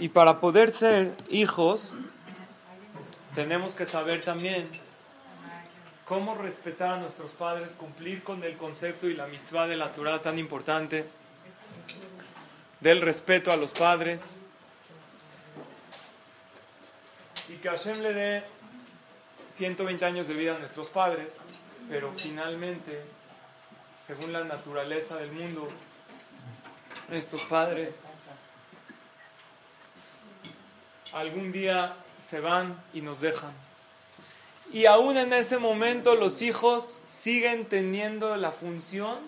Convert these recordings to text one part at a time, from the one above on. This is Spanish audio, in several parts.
Y para poder ser hijos, tenemos que saber también cómo respetar a nuestros padres, cumplir con el concepto y la mitzvah de la Torah tan importante, del respeto a los padres, y que Hashem le dé 120 años de vida a nuestros padres, pero finalmente, según la naturaleza del mundo, estos padres algún día se van y nos dejan. Y aún en ese momento los hijos siguen teniendo la función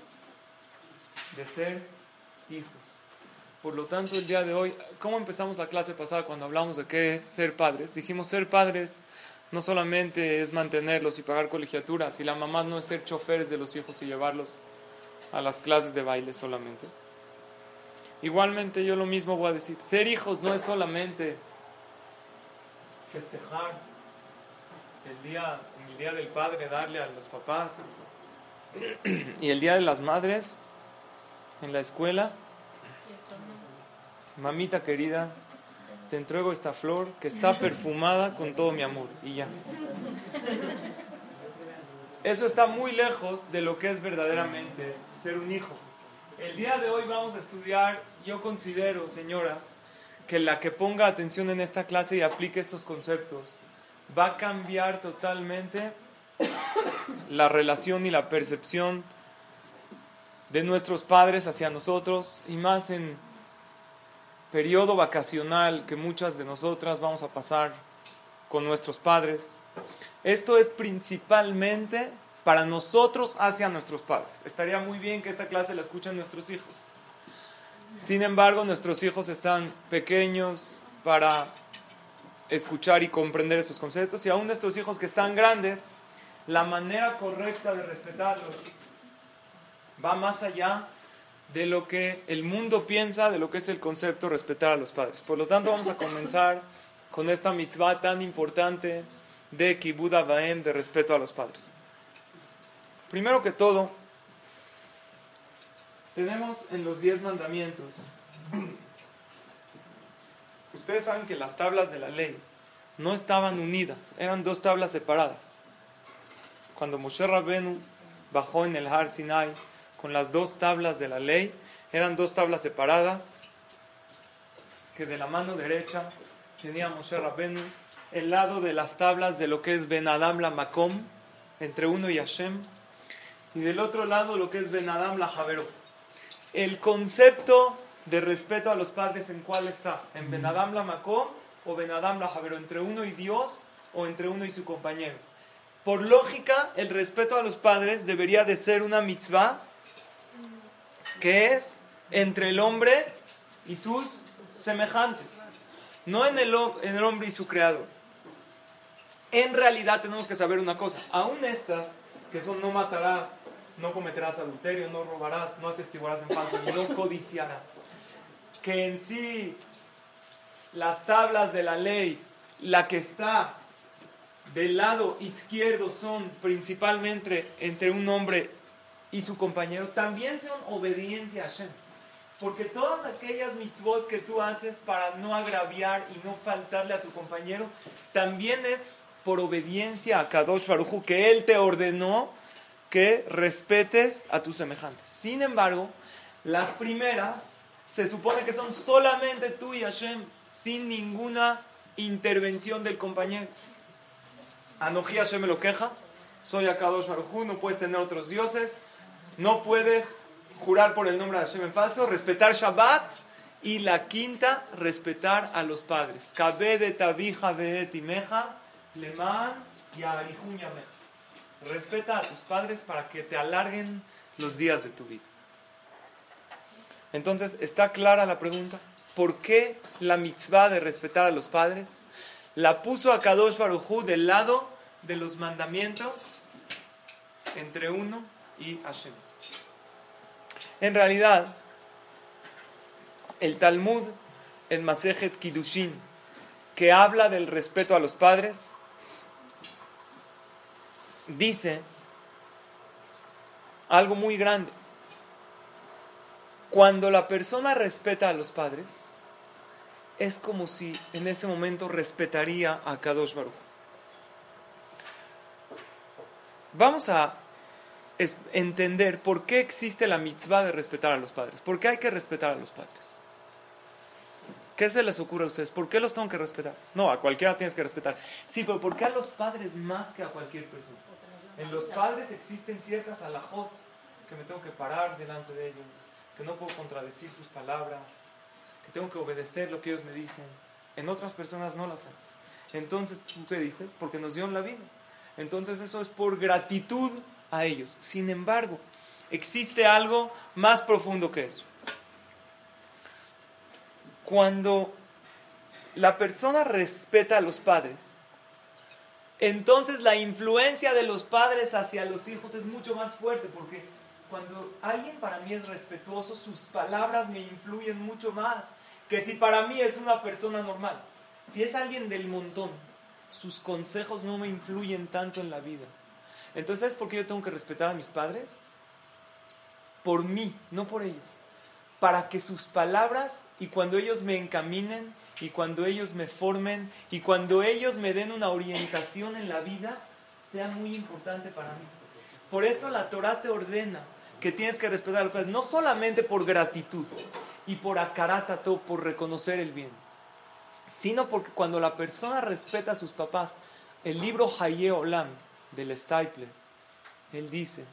de ser hijos. Por lo tanto, el día de hoy, ¿cómo empezamos la clase pasada cuando hablamos de qué es ser padres? Dijimos, ser padres no solamente es mantenerlos y pagar colegiaturas, y la mamá no es ser choferes de los hijos y llevarlos a las clases de baile solamente. Igualmente yo lo mismo voy a decir, ser hijos no es solamente festejar el día, el día del padre, darle a los papás y el día de las madres en la escuela. Mamita querida, te entrego esta flor que está perfumada con todo mi amor y ya. Eso está muy lejos de lo que es verdaderamente ser un hijo. El día de hoy vamos a estudiar, yo considero, señoras, que la que ponga atención en esta clase y aplique estos conceptos va a cambiar totalmente la relación y la percepción de nuestros padres hacia nosotros y más en periodo vacacional que muchas de nosotras vamos a pasar con nuestros padres. Esto es principalmente para nosotros hacia nuestros padres. Estaría muy bien que esta clase la escuchen nuestros hijos. Sin embargo, nuestros hijos están pequeños para escuchar y comprender esos conceptos y aún nuestros hijos que están grandes, la manera correcta de respetarlos va más allá de lo que el mundo piensa de lo que es el concepto respetar a los padres. Por lo tanto, vamos a comenzar con esta mitzvah tan importante de Kibud Baem, de respeto a los padres. Primero que todo, tenemos en los diez mandamientos, ustedes saben que las tablas de la ley no estaban unidas, eran dos tablas separadas. Cuando Moshe Rabbenu bajó en el Har Sinai con las dos tablas de la ley, eran dos tablas separadas, que de la mano derecha tenía Moshe Rabbenu el lado de las tablas de lo que es Ben Adam la Makom, entre uno y Hashem, y del otro lado lo que es Ben Adam la el concepto de respeto a los padres en cuál está, en Benadam la Makom o Benadam la Javero, entre uno y Dios o entre uno y su compañero. Por lógica, el respeto a los padres debería de ser una mitzvah que es entre el hombre y sus semejantes, no en el, en el hombre y su creador. En realidad tenemos que saber una cosa, aún estas, que son no matarás, no cometerás adulterio, no robarás, no atestiguarás en falso y no codiciarás. Que en sí las tablas de la ley, la que está del lado izquierdo son principalmente entre un hombre y su compañero, también son obediencia a Hashem. Porque todas aquellas mitzvot que tú haces para no agraviar y no faltarle a tu compañero, también es por obediencia a Kadosh Baruchu, que Él te ordenó que respetes a tus semejantes. Sin embargo, las primeras se supone que son solamente tú y Hashem, sin ninguna intervención del compañero. Anoji Hashem me lo queja, soy Akadosh Baruj no puedes tener otros dioses, no puedes jurar por el nombre de Hashem en falso, respetar Shabbat y la quinta, respetar a los padres. Kabe de tabija de timeja, leman y meja. Respeta a tus padres para que te alarguen los días de tu vida. Entonces, ¿está clara la pregunta? ¿Por qué la mitzvah de respetar a los padres la puso a Kadosh Barujú del lado de los mandamientos entre uno y Hashem? En realidad, el Talmud en Masejet Kiddushin, que habla del respeto a los padres, dice algo muy grande. Cuando la persona respeta a los padres, es como si en ese momento respetaría a Kadosh Baruch. Vamos a entender por qué existe la mitzvah de respetar a los padres. ¿Por qué hay que respetar a los padres? ¿Qué se les ocurre a ustedes? ¿Por qué los tengo que respetar? No, a cualquiera tienes que respetar. Sí, pero ¿por qué a los padres más que a cualquier persona? En los padres existen ciertas alajot que me tengo que parar delante de ellos, que no puedo contradecir sus palabras, que tengo que obedecer lo que ellos me dicen. En otras personas no las hay. Entonces, ¿tú qué dices? Porque nos dio la vida. Entonces eso es por gratitud a ellos. Sin embargo, existe algo más profundo que eso. Cuando la persona respeta a los padres, entonces la influencia de los padres hacia los hijos es mucho más fuerte, porque cuando alguien para mí es respetuoso, sus palabras me influyen mucho más que si para mí es una persona normal. Si es alguien del montón, sus consejos no me influyen tanto en la vida. Entonces, ¿sabes por qué yo tengo que respetar a mis padres? Por mí, no por ellos. Para que sus palabras y cuando ellos me encaminen y cuando ellos me formen y cuando ellos me den una orientación en la vida, sea muy importante para mí. Por eso la Torah te ordena que tienes que respetar los padres, no solamente por gratitud y por acaratato, por reconocer el bien, sino porque cuando la persona respeta a sus papás, el libro Haye Olam del Stapler, él dice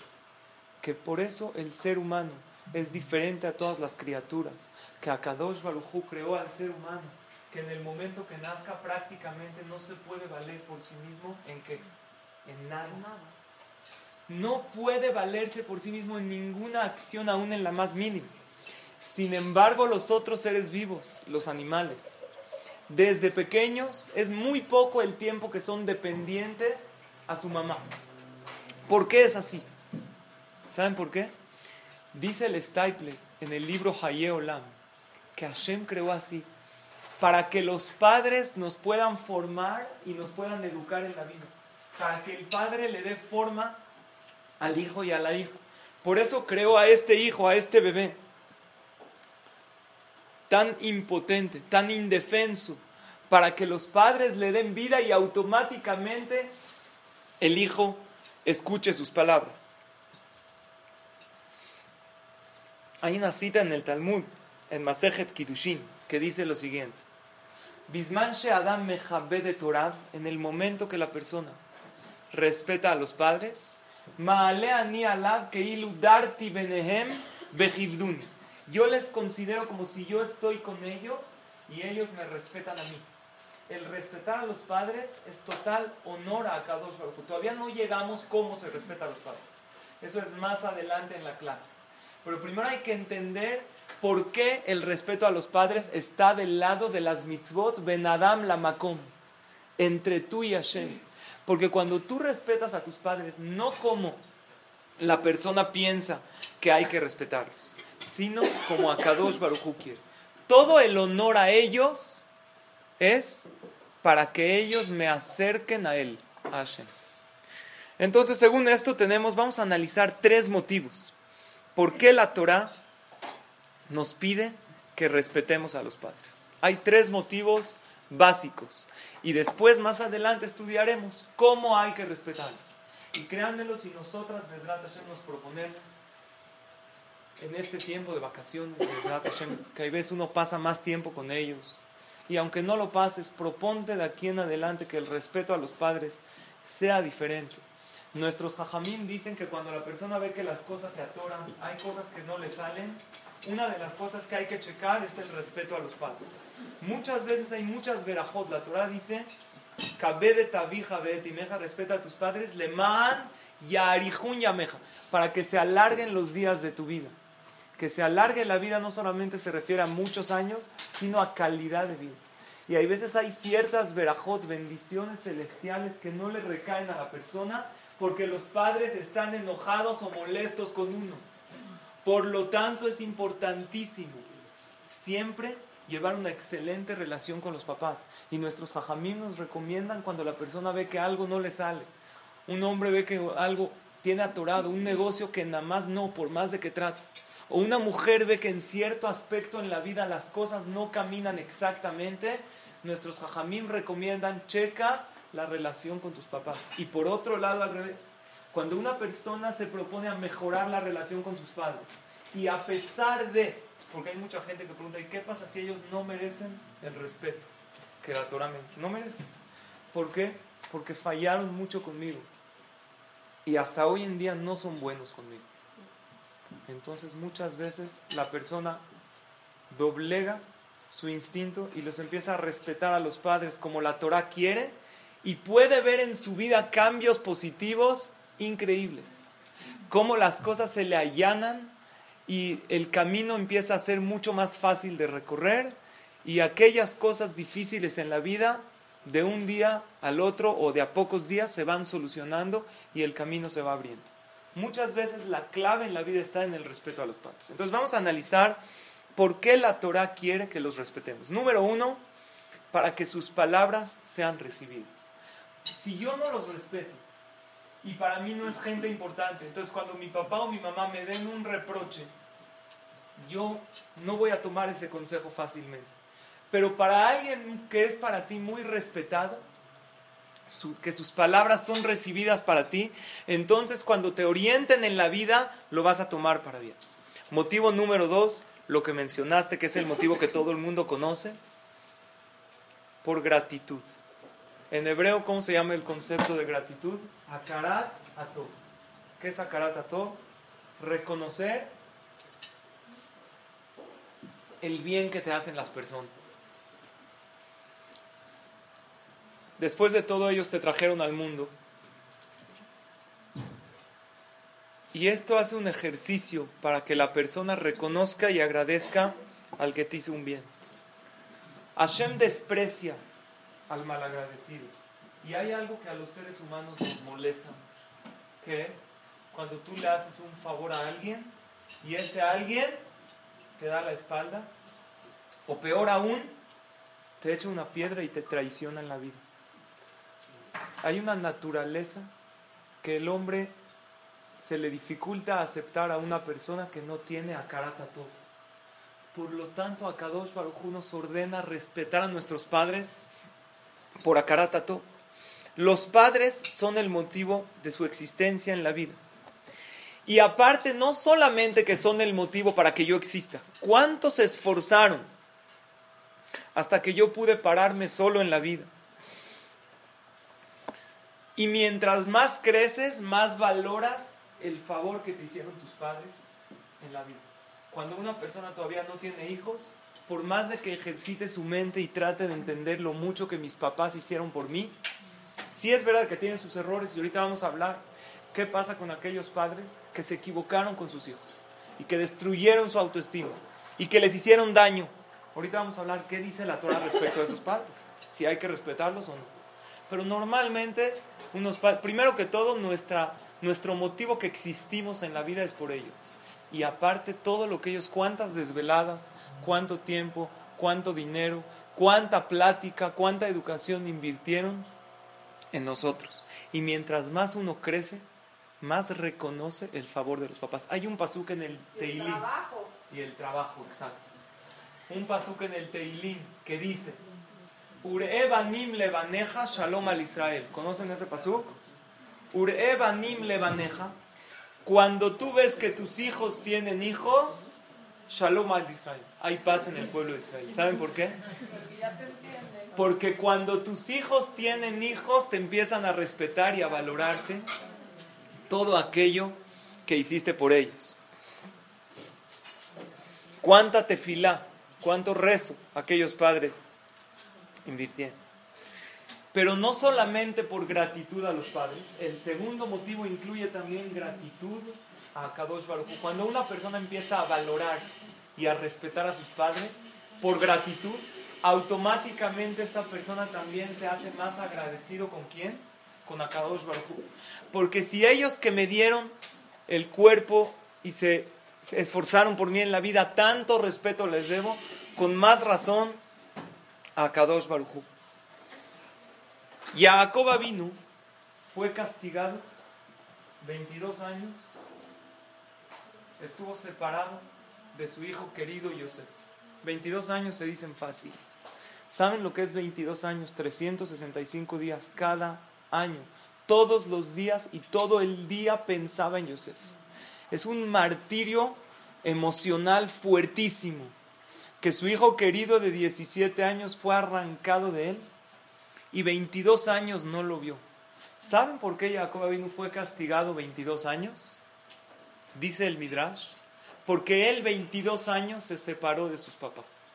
que por eso el ser humano es diferente a todas las criaturas, que Akadosh Baruj creó al ser humano, que en el momento que nazca prácticamente no se puede valer por sí mismo en qué? En nada. No puede valerse por sí mismo en ninguna acción, aún en la más mínima. Sin embargo, los otros seres vivos, los animales, desde pequeños es muy poco el tiempo que son dependientes a su mamá. ¿Por qué es así? ¿Saben por qué? Dice el Stapler en el libro Haye Olam que Hashem creó así para que los padres nos puedan formar y nos puedan educar en la vida. Para que el padre le dé forma al hijo y a la hija. Por eso creó a este hijo, a este bebé tan impotente, tan indefenso, para que los padres le den vida y automáticamente el hijo escuche sus palabras. Hay una cita en el Talmud, en Masejet Kiddushin, que dice lo siguiente: Bisman Adam de Torah, en el momento que la persona respeta a los padres, Maale ani alab que iludarti benehem behivduni yo les considero como si yo estoy con ellos y ellos me respetan a mí. El respetar a los padres es total honor a Kadosh Baruj Todavía no llegamos cómo se respeta a los padres. Eso es más adelante en la clase. Pero primero hay que entender por qué el respeto a los padres está del lado de las mitzvot ben Adam la makom, entre tú y Hashem. Porque cuando tú respetas a tus padres, no como la persona piensa que hay que respetarlos, sino como Baruj quiere. Todo el honor a ellos es para que ellos me acerquen a Él, a Hashem. Entonces, según esto tenemos, vamos a analizar tres motivos. ¿Por qué la Torah nos pide que respetemos a los padres? Hay tres motivos básicos. Y después, más adelante, estudiaremos cómo hay que respetarlos. Y créanmelo, si nosotras, Besrat Hashem, nos proponemos en este tiempo de vacaciones, que a veces uno pasa más tiempo con ellos. Y aunque no lo pases, proponte de aquí en adelante que el respeto a los padres sea diferente. Nuestros jajamín dicen que cuando la persona ve que las cosas se atoran, hay cosas que no le salen, una de las cosas que hay que checar es el respeto a los padres. Muchas veces hay muchas verajot. La Torah dice, de tabija timeja, respeta a tus padres, le man yarijun yameja, para que se alarguen los días de tu vida que se alargue la vida no solamente se refiere a muchos años, sino a calidad de vida. Y hay veces hay ciertas verajot, bendiciones celestiales que no le recaen a la persona porque los padres están enojados o molestos con uno. Por lo tanto es importantísimo siempre llevar una excelente relación con los papás. Y nuestros jajamim nos recomiendan cuando la persona ve que algo no le sale. Un hombre ve que algo tiene atorado, un negocio que nada más no, por más de que trate o una mujer ve que en cierto aspecto en la vida las cosas no caminan exactamente, nuestros hajamim recomiendan checa la relación con tus papás. Y por otro lado, al revés, cuando una persona se propone a mejorar la relación con sus padres y a pesar de, porque hay mucha gente que pregunta, ¿y qué pasa si ellos no merecen el respeto que la Torah me dice? No merecen. ¿Por qué? Porque fallaron mucho conmigo y hasta hoy en día no son buenos conmigo. Entonces muchas veces la persona doblega su instinto y los empieza a respetar a los padres como la Torah quiere y puede ver en su vida cambios positivos increíbles. Cómo las cosas se le allanan y el camino empieza a ser mucho más fácil de recorrer y aquellas cosas difíciles en la vida de un día al otro o de a pocos días se van solucionando y el camino se va abriendo. Muchas veces la clave en la vida está en el respeto a los padres. Entonces vamos a analizar por qué la Torah quiere que los respetemos. Número uno, para que sus palabras sean recibidas. Si yo no los respeto y para mí no es gente importante, entonces cuando mi papá o mi mamá me den un reproche, yo no voy a tomar ese consejo fácilmente. Pero para alguien que es para ti muy respetado, que sus palabras son recibidas para ti, entonces cuando te orienten en la vida, lo vas a tomar para bien. Motivo número dos, lo que mencionaste, que es el motivo que todo el mundo conoce, por gratitud. En hebreo, ¿cómo se llama el concepto de gratitud? Akarat ato. ¿Qué es akarat ato? Reconocer el bien que te hacen las personas. Después de todo ellos te trajeron al mundo. Y esto hace un ejercicio para que la persona reconozca y agradezca al que te hizo un bien. Hashem desprecia al malagradecido. Y hay algo que a los seres humanos nos molesta mucho, que es cuando tú le haces un favor a alguien y ese alguien te da la espalda, o peor aún, te echa una piedra y te traiciona en la vida. Hay una naturaleza que el hombre se le dificulta aceptar a una persona que no tiene a todo. Por lo tanto, a Kadosh Baruj nos ordena respetar a nuestros padres por Akaratato. Los padres son el motivo de su existencia en la vida. Y aparte, no solamente que son el motivo para que yo exista, ¿cuántos se esforzaron hasta que yo pude pararme solo en la vida? Y mientras más creces, más valoras el favor que te hicieron tus padres en la vida. Cuando una persona todavía no tiene hijos, por más de que ejercite su mente y trate de entender lo mucho que mis papás hicieron por mí, sí es verdad que tienen sus errores y ahorita vamos a hablar qué pasa con aquellos padres que se equivocaron con sus hijos y que destruyeron su autoestima y que les hicieron daño. Ahorita vamos a hablar qué dice la Torah respecto a esos padres, si hay que respetarlos o no. Pero normalmente primero que todo, nuestra, nuestro motivo que existimos en la vida es por ellos. Y aparte, todo lo que ellos, cuántas desveladas, cuánto tiempo, cuánto dinero, cuánta plática, cuánta educación invirtieron en nosotros. Y mientras más uno crece, más reconoce el favor de los papás. Hay un pasuk en el Teilim. Y el trabajo. Y el trabajo, exacto. Un pasuk en el Teilim que dice, Urebanim levaneja shalom al Israel. ¿Conocen ese pasuk? Urebanim levaneja. Cuando tú ves que tus hijos tienen hijos, shalom al Israel. Hay paz en el pueblo de Israel. ¿Saben por qué? Porque cuando tus hijos tienen hijos, te empiezan a respetar y a valorarte todo aquello que hiciste por ellos. ¿Cuánta tefilá, cuánto rezo aquellos padres invirtiendo. Pero no solamente por gratitud a los padres, el segundo motivo incluye también gratitud a Kadosh Baruch Cuando una persona empieza a valorar y a respetar a sus padres por gratitud, automáticamente esta persona también se hace más agradecido con quién? Con Akadosh Baruch Porque si ellos que me dieron el cuerpo y se, se esforzaron por mí en la vida, tanto respeto les debo, con más razón a Kadosh Baruchu. Jacob vino, fue castigado 22 años, estuvo separado de su hijo querido Yosef. 22 años se dicen fácil. ¿Saben lo que es 22 años? 365 días cada año. Todos los días y todo el día pensaba en Yosef. Es un martirio emocional fuertísimo que su hijo querido de 17 años fue arrancado de él y 22 años no lo vio. ¿Saben por qué Jacob vino fue castigado 22 años? Dice el Midrash, porque él 22 años se separó de sus papás.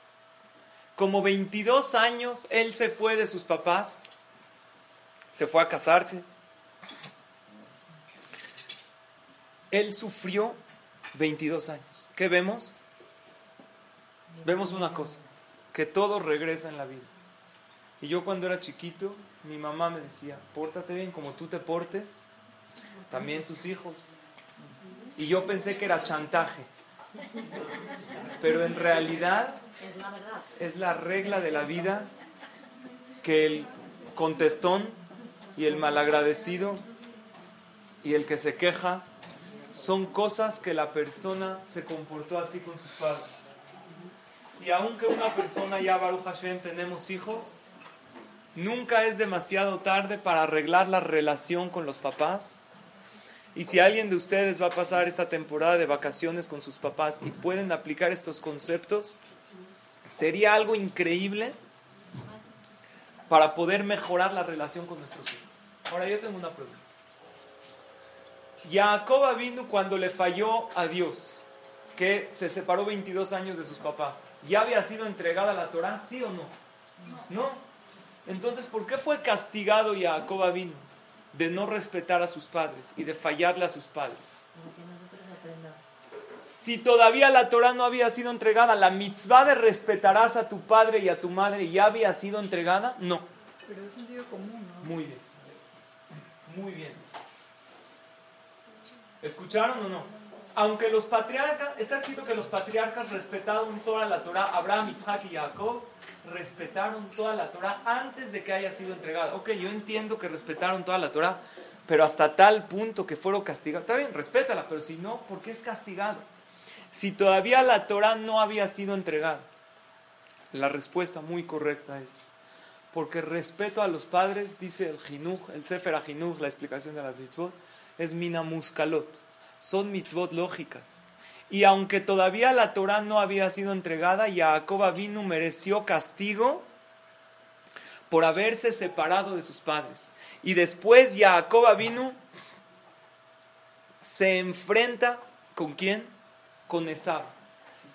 Como 22 años él se fue de sus papás, se fue a casarse. Él sufrió 22 años. ¿Qué vemos? Vemos una cosa, que todo regresa en la vida. Y yo cuando era chiquito, mi mamá me decía, pórtate bien como tú te portes, también tus hijos. Y yo pensé que era chantaje. Pero en realidad es la regla de la vida que el contestón y el malagradecido y el que se queja son cosas que la persona se comportó así con sus padres. Y aunque una persona ya, Baruch Hashem, tenemos hijos, nunca es demasiado tarde para arreglar la relación con los papás y si alguien de ustedes va a pasar esta temporada de vacaciones con sus papás y pueden aplicar estos conceptos, sería algo increíble para poder mejorar la relación con nuestros hijos. Ahora yo tengo una pregunta. Jacob vino cuando le falló a Dios, que se separó 22 años de sus papás, ¿ya había sido entregada la Torah, sí o no? No. Entonces, ¿por qué fue castigado Jacob vino? de no respetar a sus padres y de fallarle a sus padres. Si todavía la Torah no había sido entregada, la mitzvah de respetarás a tu padre y a tu madre ya había sido entregada, no. Pero es sentido común, ¿no? Muy bien. Muy bien. ¿Escucharon o no? Aunque los patriarcas, está escrito que los patriarcas respetaron toda la Torah, Abraham, Isaac y Jacob, respetaron toda la Torah antes de que haya sido entregada. Ok, yo entiendo que respetaron toda la Torah, pero hasta tal punto que fueron castigados. Está bien, respétala, pero si no, ¿por qué es castigado? Si todavía la Torah no había sido entregada. La respuesta muy correcta es, porque respeto a los padres, dice el Jinuj, el Sefer Jinuj, la explicación de la mitzvot, es minamuskalot. Son mitzvot lógicas. Y aunque todavía la Torah no había sido entregada, Jacob vino mereció castigo por haberse separado de sus padres. Y después Jacob vino se enfrenta con quién? Con Esab.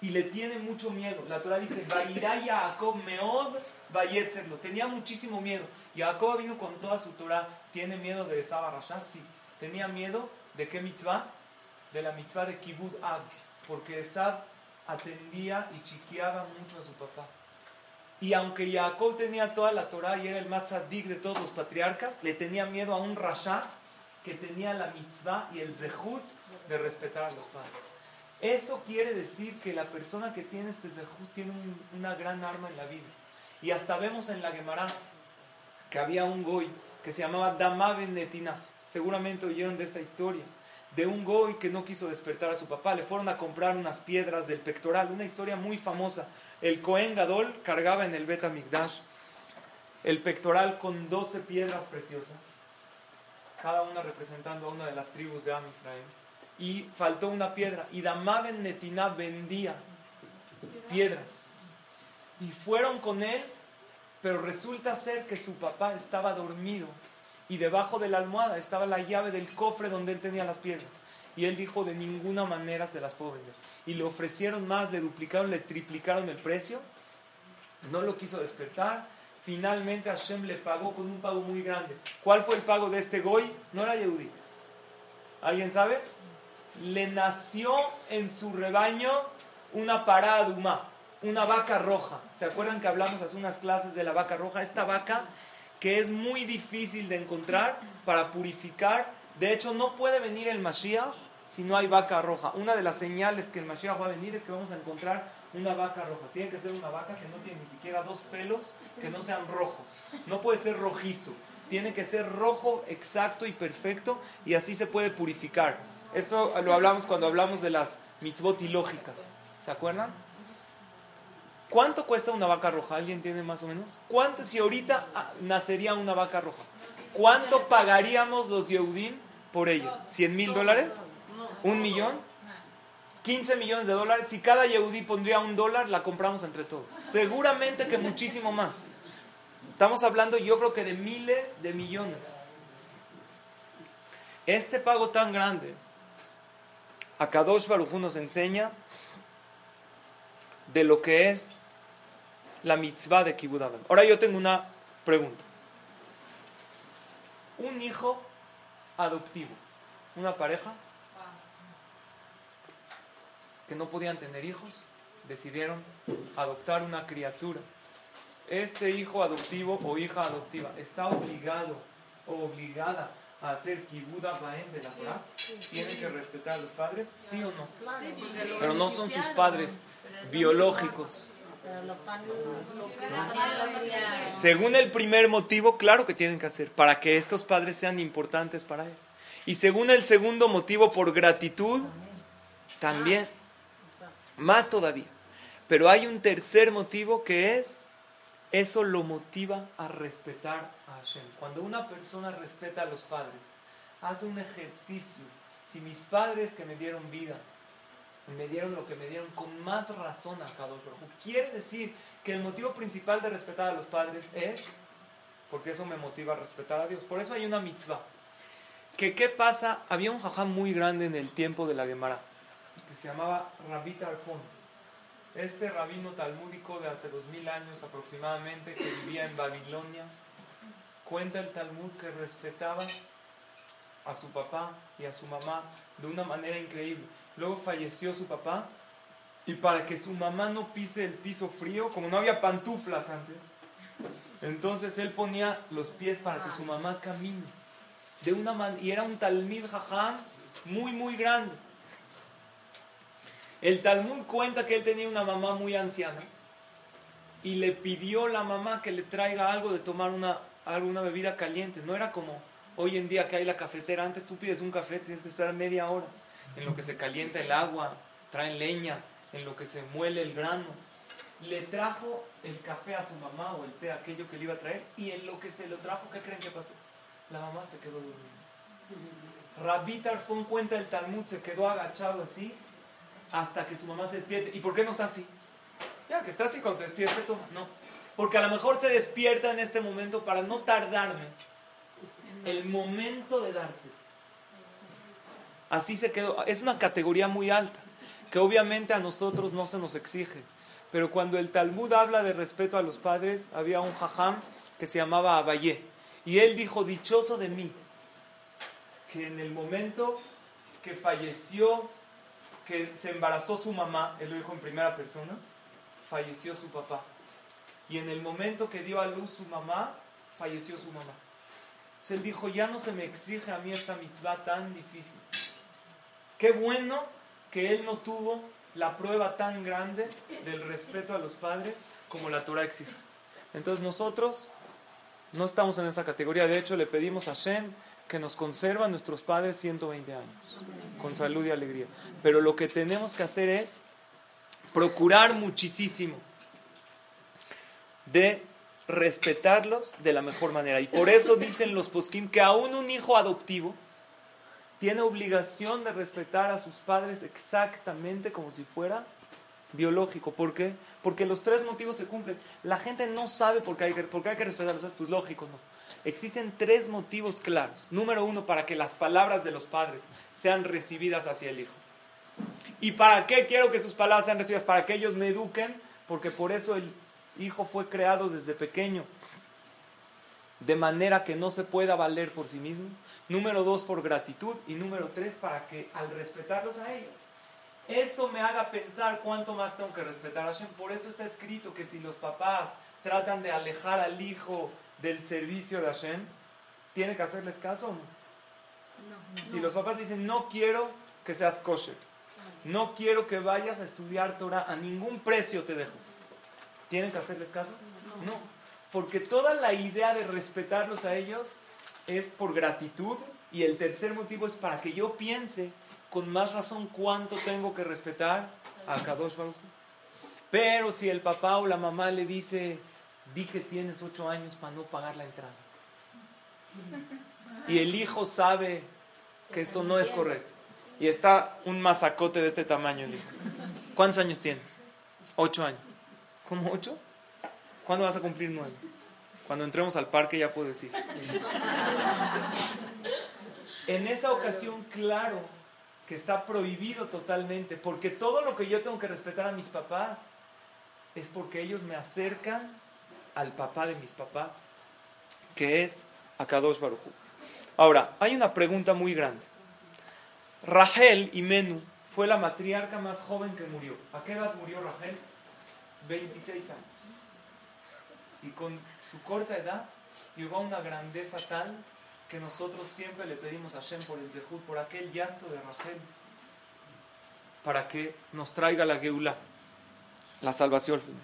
Y le tiene mucho miedo. La Torah dice, Vairá Jacob meod vayetzerlo. Tenía muchísimo miedo. Jacob vino con toda su Torah. ¿Tiene miedo de Esab Arashá? Sí. ¿Tenía miedo de qué mitzvah? De la mitzvah de Kibud Ab, porque Esab atendía y chiqueaba mucho a su papá. Y aunque Jacob tenía toda la Torah y era el más de todos los patriarcas, le tenía miedo a un rasha que tenía la mitzvah y el zehut de respetar a los padres. Eso quiere decir que la persona que tiene este zehut tiene una gran arma en la vida. Y hasta vemos en la Gemara que había un goy que se llamaba Damaben Netina. Seguramente oyeron de esta historia de un goy que no quiso despertar a su papá. Le fueron a comprar unas piedras del pectoral, una historia muy famosa. El Cohen Gadol cargaba en el Bet Migdash el pectoral con 12 piedras preciosas, cada una representando a una de las tribus de Am Israel. Y faltó una piedra. Y Damaben Netina vendía piedras. Y fueron con él, pero resulta ser que su papá estaba dormido y debajo de la almohada estaba la llave del cofre donde él tenía las piedras. Y él dijo, de ninguna manera se las puedo. Y le ofrecieron más, le duplicaron, le triplicaron el precio. No lo quiso despertar. Finalmente Hashem le pagó con un pago muy grande. ¿Cuál fue el pago de este Goy? No era Yehudi. ¿Alguien sabe? Le nació en su rebaño una paraduma, una vaca roja. ¿Se acuerdan que hablamos hace unas clases de la vaca roja? Esta vaca que es muy difícil de encontrar para purificar. De hecho, no puede venir el Mashiach si no hay vaca roja. Una de las señales que el Mashiach va a venir es que vamos a encontrar una vaca roja. Tiene que ser una vaca que no tiene ni siquiera dos pelos, que no sean rojos. No puede ser rojizo. Tiene que ser rojo, exacto y perfecto, y así se puede purificar. Eso lo hablamos cuando hablamos de las mitzvot ilógicas. ¿Se acuerdan? ¿Cuánto cuesta una vaca roja? ¿Alguien tiene más o menos? ¿Cuánto si ahorita ah, nacería una vaca roja? ¿Cuánto pagaríamos los Yehudim por ello? ¿100 mil dólares? ¿Un millón? ¿15 millones de dólares? Si cada Yehudí pondría un dólar, la compramos entre todos. Seguramente que muchísimo más. Estamos hablando yo creo que de miles de millones. Este pago tan grande, a Kadosh Baruj nos enseña de lo que es la mitzvah de Kibbutz Ahora yo tengo una pregunta. Un hijo adoptivo, una pareja que no podían tener hijos, decidieron adoptar una criatura. Este hijo adoptivo o hija adoptiva está obligado o obligada a hacer kibuda baem de la Torah? ¿Tienen que respetar a los padres? ¿Sí o no? Pero no son sus padres biológicos. Según el primer motivo, claro que tienen que hacer, para que estos padres sean importantes para él. Y según el segundo motivo, por gratitud, también. Más todavía. Pero hay un tercer motivo que es, eso lo motiva a respetar a Hashem. Cuando una persona respeta a los padres, hace un ejercicio. Si mis padres que me dieron vida, me dieron lo que me dieron con más razón a Kadosh Baruj Quiere decir que el motivo principal de respetar a los padres es porque eso me motiva a respetar a Dios. Por eso hay una mitzvah. Que qué pasa, había un jajam muy grande en el tiempo de la Gemara, que se llamaba Rabbi Tarfon. Este rabino talmúdico de hace dos mil años aproximadamente, que vivía en Babilonia, cuenta el Talmud que respetaba a su papá y a su mamá de una manera increíble. Luego falleció su papá y para que su mamá no pise el piso frío, como no había pantuflas antes, entonces él ponía los pies para que su mamá camine. De una y era un talmid jajam muy, muy grande. El Talmud cuenta que él tenía una mamá muy anciana y le pidió la mamá que le traiga algo de tomar una, alguna bebida caliente. No era como hoy en día que hay la cafetera. Antes tú pides un café, tienes que esperar media hora en lo que se calienta el agua, traen leña, en lo que se muele el grano. Le trajo el café a su mamá o el té, aquello que le iba a traer, y en lo que se lo trajo, ¿qué creen que pasó? La mamá se quedó durmiendo. Rabbi Tarfón cuenta el Talmud, se quedó agachado así hasta que su mamá se despierte. ¿Y por qué no está así? Ya, que está así cuando se despierte, No, porque a lo mejor se despierta en este momento para no tardarme el momento de darse. Así se quedó. Es una categoría muy alta, que obviamente a nosotros no se nos exige. Pero cuando el Talmud habla de respeto a los padres, había un jajam que se llamaba Abayé. Y él dijo, dichoso de mí, que en el momento que falleció, que se embarazó su mamá, él lo dijo en primera persona, falleció su papá. Y en el momento que dio a luz su mamá, falleció su mamá. Entonces él dijo, ya no se me exige a mí esta mitzvah tan difícil. Qué bueno que él no tuvo la prueba tan grande del respeto a los padres como la Torah exige. Entonces nosotros no estamos en esa categoría. De hecho, le pedimos a Shem que nos conserva a nuestros padres 120 años, con salud y alegría. Pero lo que tenemos que hacer es procurar muchísimo de respetarlos de la mejor manera. Y por eso dicen los poskim que aún un hijo adoptivo, tiene obligación de respetar a sus padres exactamente como si fuera biológico. ¿Por qué? Porque los tres motivos se cumplen. La gente no sabe por qué hay que, por qué hay que respetarlos. Pues lógico, no. Existen tres motivos claros. Número uno, para que las palabras de los padres sean recibidas hacia el hijo. ¿Y para qué quiero que sus palabras sean recibidas? Para que ellos me eduquen, porque por eso el hijo fue creado desde pequeño de manera que no se pueda valer por sí mismo. Número dos, por gratitud. Y número tres, para que al respetarlos a ellos, eso me haga pensar cuánto más tengo que respetar a Hashem. Por eso está escrito que si los papás tratan de alejar al hijo del servicio de Hashem, ¿tiene que hacerles caso o no? Si los papás dicen, no quiero que seas kosher, no quiero que vayas a estudiar Torah, a ningún precio te dejo, ¿tienen que hacerles caso? no porque toda la idea de respetarlos a ellos es por gratitud y el tercer motivo es para que yo piense con más razón cuánto tengo que respetar a Kadosh Baruj. Pero si el papá o la mamá le dice, di que tienes ocho años para no pagar la entrada. Y el hijo sabe que esto no es correcto. Y está un masacote de este tamaño el hijo. ¿Cuántos años tienes? Ocho años. ¿Cómo ocho? ¿Cuándo vas a cumplir nueve? Cuando entremos al parque ya puedo decir. En esa ocasión, claro que está prohibido totalmente, porque todo lo que yo tengo que respetar a mis papás es porque ellos me acercan al papá de mis papás, que es Akadosh Baruj Ahora, hay una pregunta muy grande. Rachel y Menú fue la matriarca más joven que murió. ¿A qué edad murió Rachel? 26 años. Y con su corta edad llegó a una grandeza tal que nosotros siempre le pedimos a Shem por el Zehut, por aquel llanto de Rachel, para que nos traiga la Geulá, la salvación final.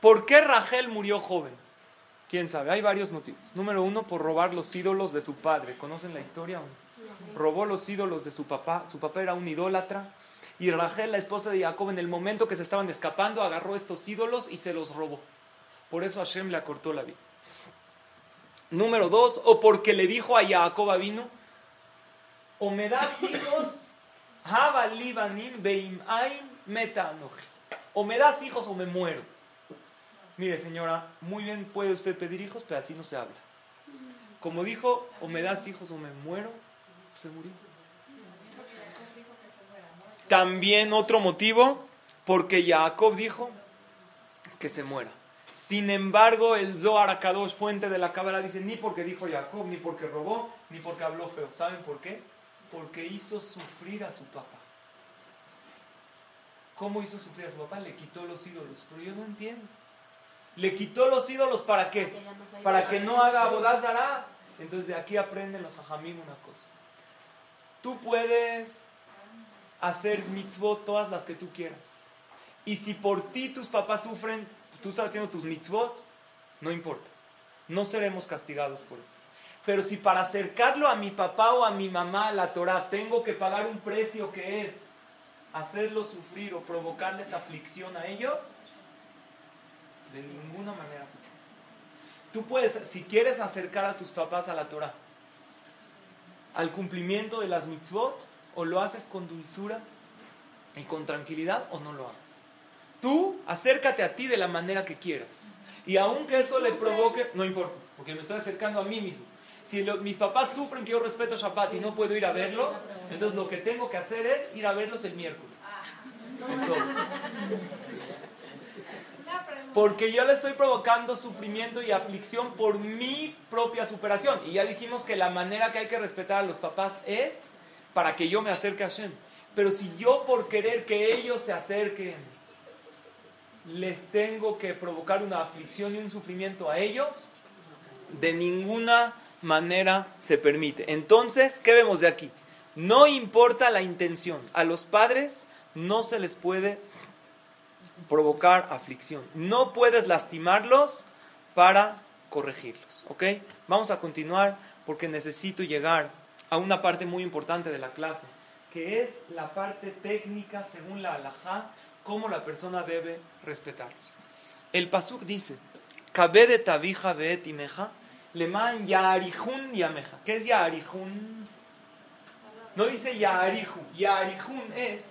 ¿Por qué Rachel murió joven? ¿Quién sabe? Hay varios motivos. Número uno, por robar los ídolos de su padre. ¿Conocen la historia? Robó los ídolos de su papá. Su papá era un idólatra. Y Rachel, la esposa de Jacob, en el momento que se estaban escapando, agarró estos ídolos y se los robó. Por eso Hashem le acortó la vida. Número dos, o porque le dijo a Jacob vino, o me das hijos, o me das hijos o me muero. Mire señora, muy bien puede usted pedir hijos, pero así no se habla. Como dijo, o me das hijos o me muero, se murió. También otro motivo, porque Jacob dijo que se muera. Sin embargo, el Zohar Akadosh, fuente de la cámara, dice ni porque dijo Jacob, ni porque robó, ni porque habló feo. ¿Saben por qué? Porque hizo sufrir a su papá. ¿Cómo hizo sufrir a su papá? Le quitó los ídolos. Pero yo no entiendo. ¿Le quitó los ídolos para qué? Para que no haga bodazara. Entonces de aquí aprenden los hajamim una cosa. Tú puedes hacer mitzvot todas las que tú quieras. Y si por ti tus papás sufren, tú estás haciendo tus mitzvot, no importa. No seremos castigados por eso. Pero si para acercarlo a mi papá o a mi mamá a la Torah tengo que pagar un precio que es hacerlo sufrir o provocarles aflicción a ellos, de ninguna manera se Tú puedes, si quieres acercar a tus papás a la Torah, al cumplimiento de las mitzvot, o lo haces con dulzura y con tranquilidad, o no lo hagas. Tú acércate a ti de la manera que quieras. Y aunque eso le provoque, no importa, porque me estoy acercando a mí mismo. Si mis papás sufren que yo respeto Shabbat y no puedo ir a verlos, entonces lo que tengo que hacer es ir a verlos el miércoles. Porque yo le estoy provocando sufrimiento y aflicción por mi propia superación. Y ya dijimos que la manera que hay que respetar a los papás es para que yo me acerque a Hashem. Pero si yo por querer que ellos se acerquen les tengo que provocar una aflicción y un sufrimiento a ellos, de ninguna manera se permite. Entonces, ¿qué vemos de aquí? No importa la intención, a los padres no se les puede provocar aflicción. No puedes lastimarlos para corregirlos. ¿Ok? Vamos a continuar porque necesito llegar a una parte muy importante de la clase, que es la parte técnica según la halajá cómo la persona debe respetarlos. El pasuk dice, leman yarihun yameja. ¿Qué es yarihun? No dice yariju. Yarihun es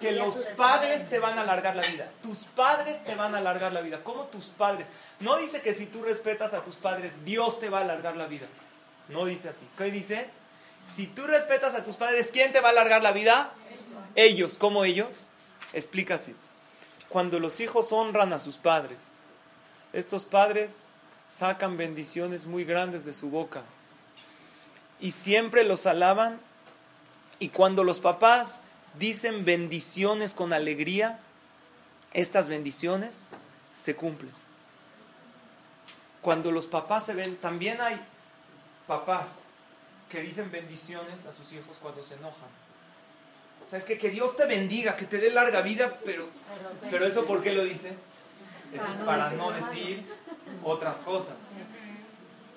que los padres te van a alargar la vida. Tus padres te van a alargar la vida. ¿Cómo tus padres? No dice que si tú respetas a tus padres, Dios te va a alargar la vida. No dice así. ¿Qué dice? Si tú respetas a tus padres, ¿quién te va a alargar la vida? Ellos. ¿Cómo ellos? Explica así. Cuando los hijos honran a sus padres, estos padres sacan bendiciones muy grandes de su boca y siempre los alaban y cuando los papás dicen bendiciones con alegría, estas bendiciones se cumplen. Cuando los papás se ven, también hay papás que dicen bendiciones a sus hijos cuando se enojan. ¿Sabes que Que Dios te bendiga, que te dé larga vida, pero, pero eso ¿por qué lo dice? Eso es para no decir otras cosas.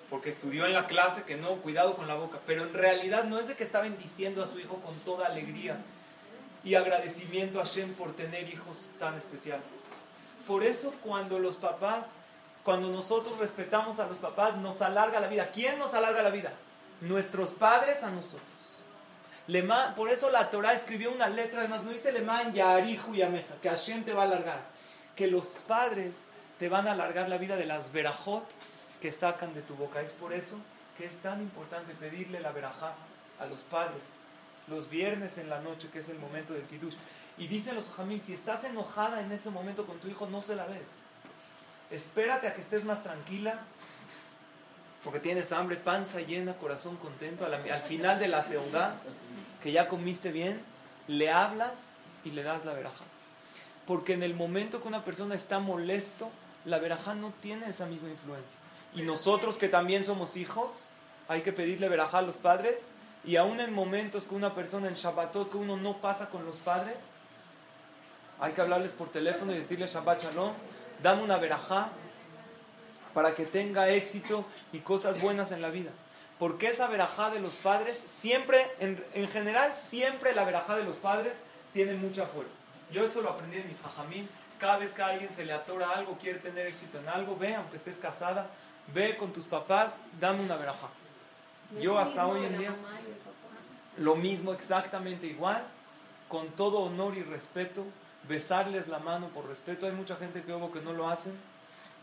Porque estudió en la clase que no, cuidado con la boca. Pero en realidad no es de que está bendiciendo a su hijo con toda alegría. y agradecimiento a Hashem por tener hijos tan especiales. Por eso cuando los papás, cuando nosotros respetamos a los papás, nos alarga la vida. ¿Quién nos alarga la vida? Nuestros padres a nosotros. Por eso la Torah escribió una letra, además no dice Lemán, Yarihu y Ameja, que Hashem te va a alargar. Que los padres te van a alargar la vida de las verajot que sacan de tu boca. Es por eso que es tan importante pedirle la verajá a los padres los viernes en la noche, que es el momento del kiddush. Y dicen los jamil, si estás enojada en ese momento con tu hijo, no se la ves. Espérate a que estés más tranquila, porque tienes hambre, panza llena, corazón contento. Al, final de la seudá, que ya comiste bien, le hablas y le das la verajá. Porque en el momento que una persona está molesto, la verajá no tiene esa misma influencia. Y nosotros que también somos hijos, hay que pedirle verajá a los padres y aún en momentos que una persona en Shabbatot, que uno no pasa con los padres, hay que hablarles por teléfono y decirle Shabbat Shalom, dame una verajá para que tenga éxito y cosas buenas en la vida. Porque esa verajá de los padres, siempre, en, en general, siempre la verajá de los padres tiene mucha fuerza. Yo esto lo aprendí en mis hajamim. Cada vez que a alguien se le atora algo, quiere tener éxito en algo, ve, aunque estés casada, ve con tus papás, dame una verajá. Yo hasta hoy en día, lo mismo, exactamente igual, con todo honor y respeto, besarles la mano por respeto. Hay mucha gente que que no lo hacen.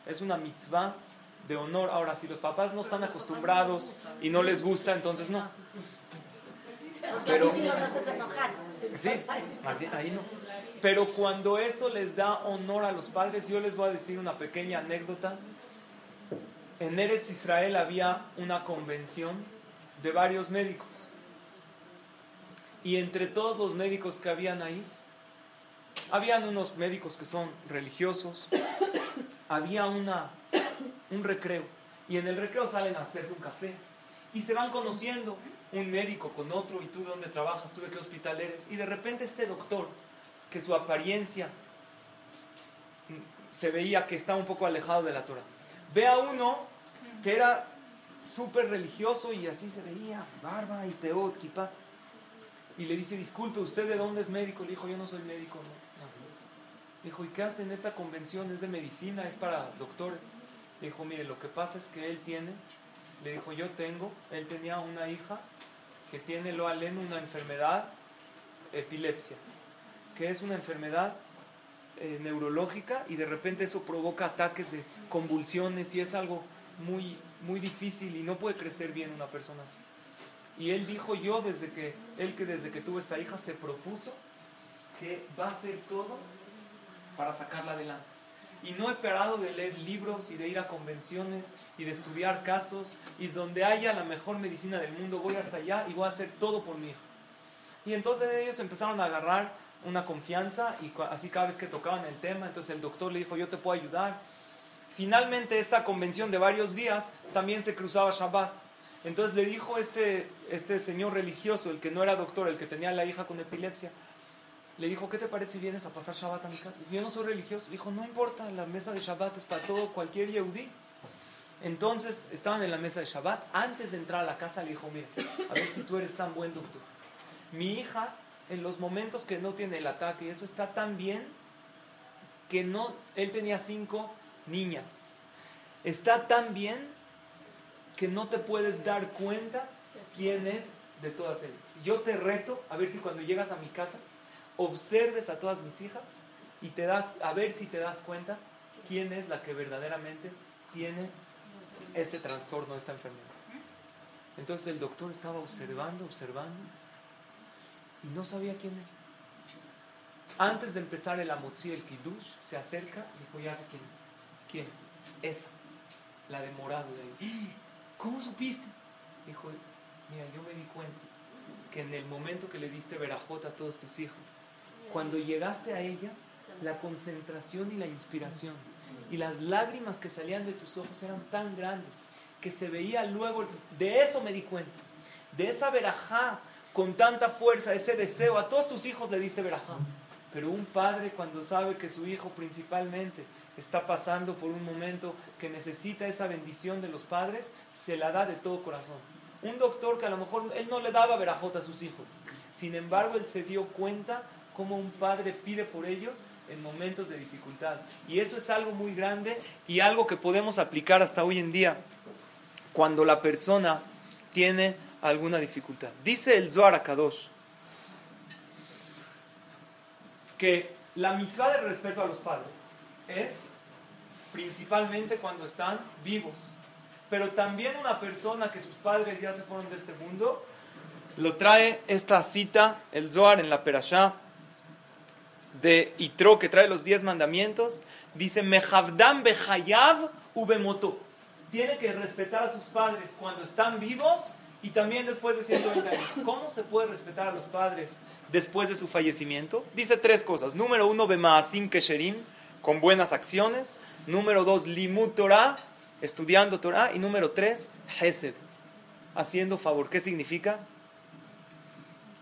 Es una mitzvah de honor. Ahora, si los papás no están acostumbrados y no les gusta, entonces no. Pero, así sí los haces enojar. Sí, ahí no. Pero cuando esto les da honor a los padres, yo les voy a decir una pequeña anécdota. En Eretz Israel había una convención de varios médicos. Y entre todos los médicos que habían ahí, habían unos médicos que son religiosos, había una, un recreo. Y en el recreo salen a hacerse un café. Y se van conociendo un médico con otro, y tú de dónde trabajas, tú de qué hospital eres. Y de repente este doctor, que su apariencia se veía que estaba un poco alejado de la Torah, ve a uno que era súper religioso y así se veía, barba y peot, kippah. Y le dice, disculpe, ¿usted de dónde es médico? Le dijo, yo no soy médico. No. Dijo, ¿y qué hace en esta convención? Es de medicina, es para doctores. Le dijo, mire, lo que pasa es que él tiene, le dijo, yo tengo, él tenía una hija que tiene lo aleno una enfermedad, epilepsia, que es una enfermedad eh, neurológica y de repente eso provoca ataques de convulsiones y es algo muy, muy difícil y no puede crecer bien una persona así. Y él dijo yo desde que, él que desde que tuvo esta hija se propuso que va a hacer todo para sacarla adelante. Y no he parado de leer libros y de ir a convenciones y de estudiar casos y donde haya la mejor medicina del mundo voy hasta allá y voy a hacer todo por mi hija. Y entonces ellos empezaron a agarrar una confianza y así cada vez que tocaban el tema, entonces el doctor le dijo yo te puedo ayudar Finalmente esta convención de varios días también se cruzaba Shabbat. Entonces le dijo este, este señor religioso, el que no era doctor, el que tenía la hija con epilepsia, le dijo, ¿qué te parece si vienes a pasar Shabbat a mi casa? Yo no soy religioso. dijo, no importa, la mesa de Shabbat es para todo, cualquier Yehudi. Entonces estaban en la mesa de Shabbat. Antes de entrar a la casa le dijo, mira, a ver si tú eres tan buen doctor. Mi hija, en los momentos que no tiene el ataque, eso está tan bien que no, él tenía cinco niñas. Está tan bien que no te puedes dar cuenta quién es de todas ellas. Yo te reto a ver si cuando llegas a mi casa observes a todas mis hijas y te das a ver si te das cuenta quién es la que verdaderamente tiene este trastorno, esta enfermedad. Entonces el doctor estaba observando, observando y no sabía quién era. Antes de empezar el amotzi, el kiddush, se acerca y dijo, ya sé quién ¿Quién? Esa, la de morado ahí. ¿Cómo supiste? Dijo, mira, yo me di cuenta que en el momento que le diste verajota a todos tus hijos, cuando llegaste a ella, la concentración y la inspiración y las lágrimas que salían de tus ojos eran tan grandes que se veía luego, de eso me di cuenta, de esa verajá con tanta fuerza, ese deseo, a todos tus hijos le diste verajá. Pero un padre cuando sabe que su hijo principalmente está pasando por un momento que necesita esa bendición de los padres, se la da de todo corazón. Un doctor que a lo mejor él no le daba verajota a sus hijos, sin embargo él se dio cuenta cómo un padre pide por ellos en momentos de dificultad. Y eso es algo muy grande y algo que podemos aplicar hasta hoy en día cuando la persona tiene alguna dificultad. Dice el Zohar Kadosh que la mitzvah del respeto a los padres es principalmente cuando están vivos. Pero también una persona que sus padres ya se fueron de este mundo, lo trae esta cita, el Zohar en la Perashá de Itro, que trae los diez mandamientos, dice, Mehavdam behayav ubemoto. Tiene que respetar a sus padres cuando están vivos y también después de 120 años. ¿Cómo se puede respetar a los padres después de su fallecimiento? Dice tres cosas. Número uno, Bemaasim Kesherim, con buenas acciones. Número dos, Limut Torah, estudiando Torah. Y número tres, Hesed, haciendo favor. ¿Qué significa?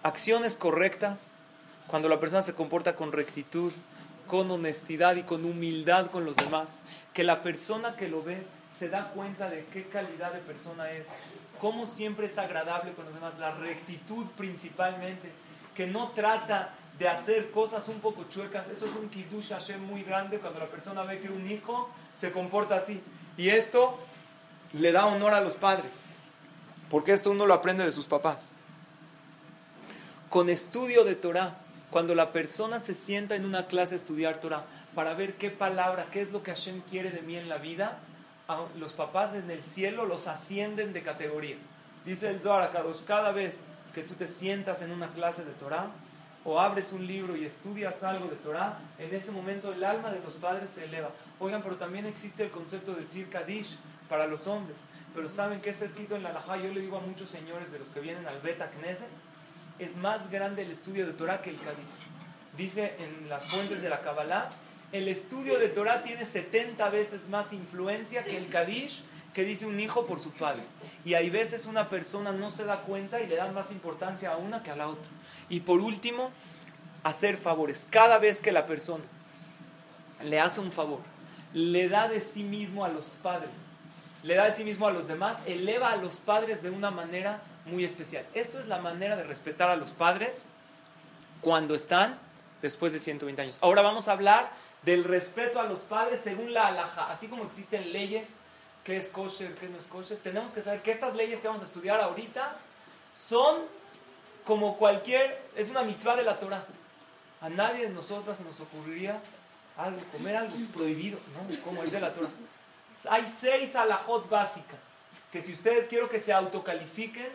Acciones correctas, cuando la persona se comporta con rectitud, con honestidad y con humildad con los demás, que la persona que lo ve se da cuenta de qué calidad de persona es, cómo siempre es agradable con los demás, la rectitud principalmente, que no trata de hacer cosas un poco chuecas, eso es un kiddush Hashem muy grande cuando la persona ve que un hijo se comporta así. Y esto le da honor a los padres, porque esto uno lo aprende de sus papás. Con estudio de Torah, cuando la persona se sienta en una clase a estudiar Torah para ver qué palabra, qué es lo que Hashem quiere de mí en la vida, los papás en el cielo los ascienden de categoría. Dice el Zohar cada vez que tú te sientas en una clase de Torah o abres un libro y estudias algo de Torah, en ese momento el alma de los padres se eleva. Oigan, pero también existe el concepto de decir Kadish para los hombres. Pero ¿saben qué está escrito en la Alajá? Yo le digo a muchos señores de los que vienen al Beta Knesset, es más grande el estudio de Torah que el Kadish. Dice en las fuentes de la Kabbalah el estudio de Torah tiene 70 veces más influencia que el Kadish que dice un hijo por su padre. Y hay veces una persona no se da cuenta y le dan más importancia a una que a la otra. Y por último, hacer favores. Cada vez que la persona le hace un favor, le da de sí mismo a los padres, le da de sí mismo a los demás, eleva a los padres de una manera muy especial. Esto es la manera de respetar a los padres cuando están después de 120 años. Ahora vamos a hablar del respeto a los padres según la alhaja. Así como existen leyes, qué es kosher, qué no es kosher, tenemos que saber que estas leyes que vamos a estudiar ahorita son como cualquier, es una mitzvah de la Torah. A nadie de nosotros se nos ocurriría algo, comer algo prohibido, ¿no? Como es de la Torah. Hay seis alajot básicas que si ustedes quiero que se autocalifiquen,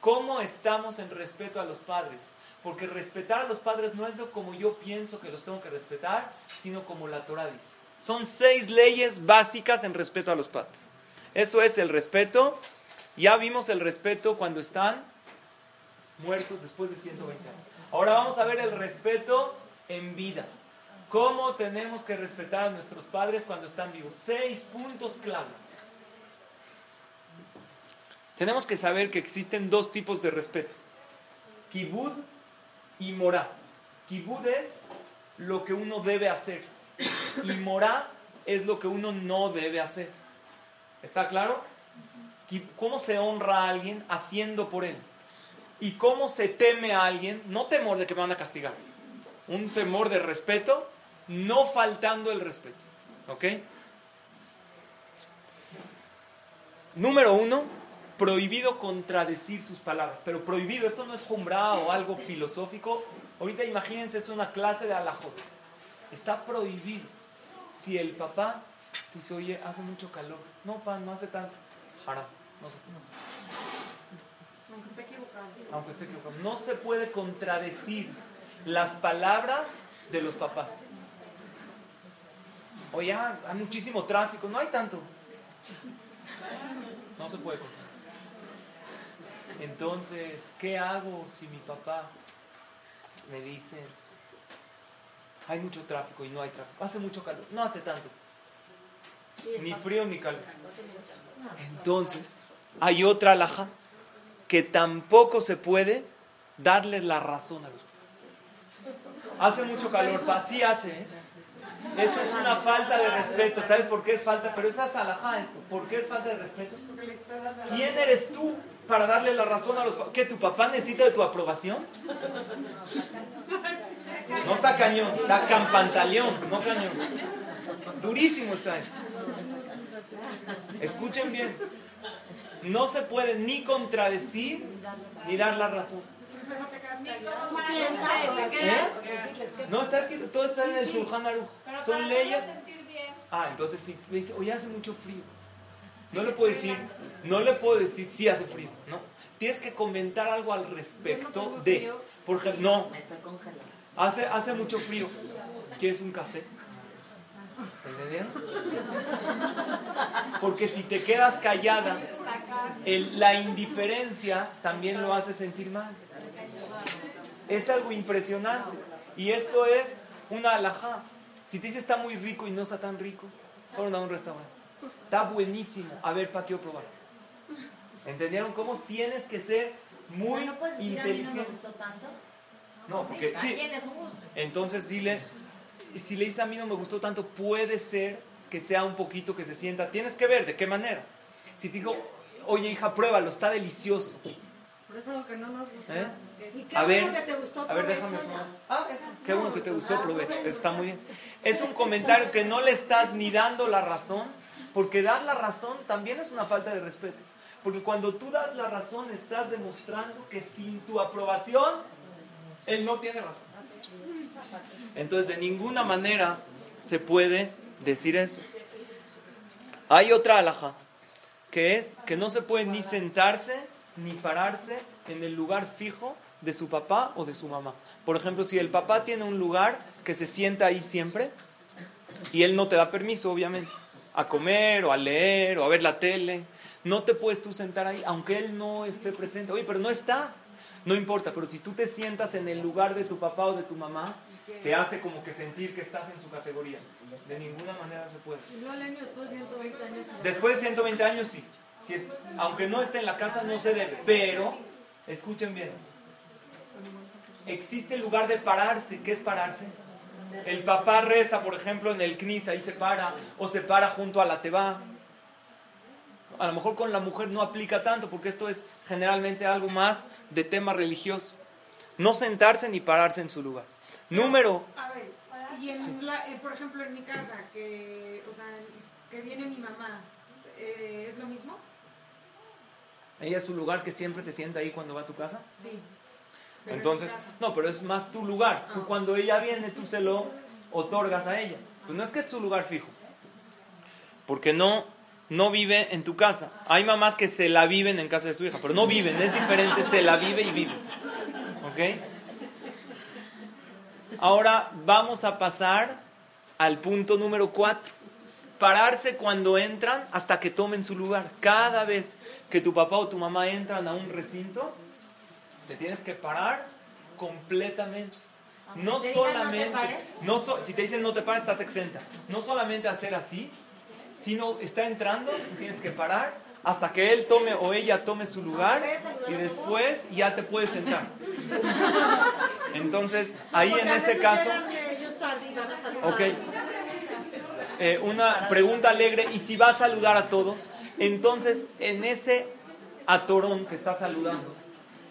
¿cómo estamos en respeto a los padres? Porque respetar a los padres no es de como yo pienso que los tengo que respetar, sino como la Torah dice. Son seis leyes básicas en respeto a los padres. Eso es el respeto. Ya vimos el respeto cuando están muertos después de 120 años. Ahora vamos a ver el respeto en vida. ¿Cómo tenemos que respetar a nuestros padres cuando están vivos? Seis puntos claves. Tenemos que saber que existen dos tipos de respeto. Kibud y morá. Kibud es lo que uno debe hacer y morá es lo que uno no debe hacer. ¿Está claro? ¿Cómo se honra a alguien haciendo por él? ¿Y cómo se teme a alguien? No temor de que me van a castigar. Un temor de respeto, no faltando el respeto. ¿Ok? Número uno, prohibido contradecir sus palabras. Pero prohibido, esto no es jumbra o algo filosófico. Ahorita imagínense, es una clase de alajot. Está prohibido. Si el papá dice, oye, hace mucho calor. No, pa, no hace tanto. Haram. No, Aunque esté equivocado. Aunque esté equivocado. No se puede contradecir las palabras de los papás. Oye, hay muchísimo tráfico. No hay tanto. No se puede contradecir. Entonces, ¿qué hago si mi papá me dice, hay mucho tráfico y no hay tráfico? Hace mucho calor, no hace tanto. Ni frío ni calor. Entonces, hay otra alhaja que tampoco se puede darle la razón a los Hace mucho calor, sí hace. ¿eh? Eso es una falta de respeto. ¿Sabes por qué es falta? Pero esa es alhaja esto. ¿Por qué es falta de respeto? ¿Quién eres tú para darle la razón a los ¿Que tu papá necesita de tu aprobación? No está cañón, está campantaleón, no cañón. Durísimo está esto. Escuchen bien. No se puede ni contradecir ni dar la razón. ¿Eh? No, está escrito, todo está en el Shulchan Aruch. Son leyes. Ah, entonces si me dice, oye, hace mucho frío. No le puedo decir, no le puedo decir, sí hace frío, ¿no? Tienes que comentar algo al respecto de, por ejemplo, no, hace, hace mucho frío, ¿quieres un café? ¿Entendieron? Porque si te quedas callada, la indiferencia también lo hace sentir mal. Es algo impresionante. Y esto es una alhaja. Si te dice está muy rico y no está tan rico, fueron a un restaurante. Está buenísimo. A ver, ¿para qué probar? ¿Entendieron cómo tienes que ser muy ¿No puedes decir, inteligente? A mí no me gustó tanto? No, porque sí. Tienes un gusto. Entonces dile, si le dices a mí no me gustó tanto, puede ser que sea un poquito que se sienta. Tienes que ver de qué manera. Si te dijo, oye hija, pruébalo, está delicioso. Pero es algo que no nos gusta. ¿Eh? ¿Y qué A ver, bueno que te gustó? a ver, déjame. Ah, qué bueno que te gustó, provecho. Eso está muy bien. Es un comentario que no le estás ni dando la razón, porque dar la razón también es una falta de respeto. Porque cuando tú das la razón, estás demostrando que sin tu aprobación, él no tiene razón. Entonces, de ninguna manera se puede decir eso. Hay otra alhaja, que es que no se puede ni sentarse ni pararse en el lugar fijo de su papá o de su mamá. Por ejemplo, si el papá tiene un lugar que se sienta ahí siempre y él no te da permiso, obviamente, a comer o a leer o a ver la tele, no te puedes tú sentar ahí, aunque él no esté presente. Oye, pero no está. No importa, pero si tú te sientas en el lugar de tu papá o de tu mamá, te hace como que sentir que estás en su categoría. De ninguna manera se puede. Después de 120 años. Después de 120 años sí. Si es- aunque no esté en la casa no se debe. Pero, escuchen bien. Existe el lugar de pararse. ¿Qué es pararse? El papá reza, por ejemplo, en el knis, ahí se para. O se para junto a la teba. A lo mejor con la mujer no aplica tanto porque esto es generalmente algo más de tema religioso. No sentarse ni pararse en su lugar. Número A ver, y en la, eh, por ejemplo en mi casa, que, o sea, que viene mi mamá, eh, ¿es lo mismo? Ella es su lugar que siempre se sienta ahí cuando va a tu casa. Sí. Entonces, no, pero es más tu lugar. Tú Ah. cuando ella viene, tú se lo otorgas a ella. Pues no es que es su lugar fijo. Porque no, no vive en tu casa. Hay mamás que se la viven en casa de su hija, pero no viven, es diferente, se la vive y vive. ¿Ok? Ahora vamos a pasar al punto número 4. Pararse cuando entran hasta que tomen su lugar. Cada vez que tu papá o tu mamá entran a un recinto, te tienes que parar completamente. No ¿Te digan no te solamente, no so- si te dicen no te pares, estás exenta. No solamente hacer así, sino está entrando, tienes que parar hasta que él tome o ella tome su lugar y después ya te puedes sentar. Entonces, ahí en ese caso, ok. Eh, una pregunta alegre, y si va a saludar a todos, entonces en ese atorón que está saludando,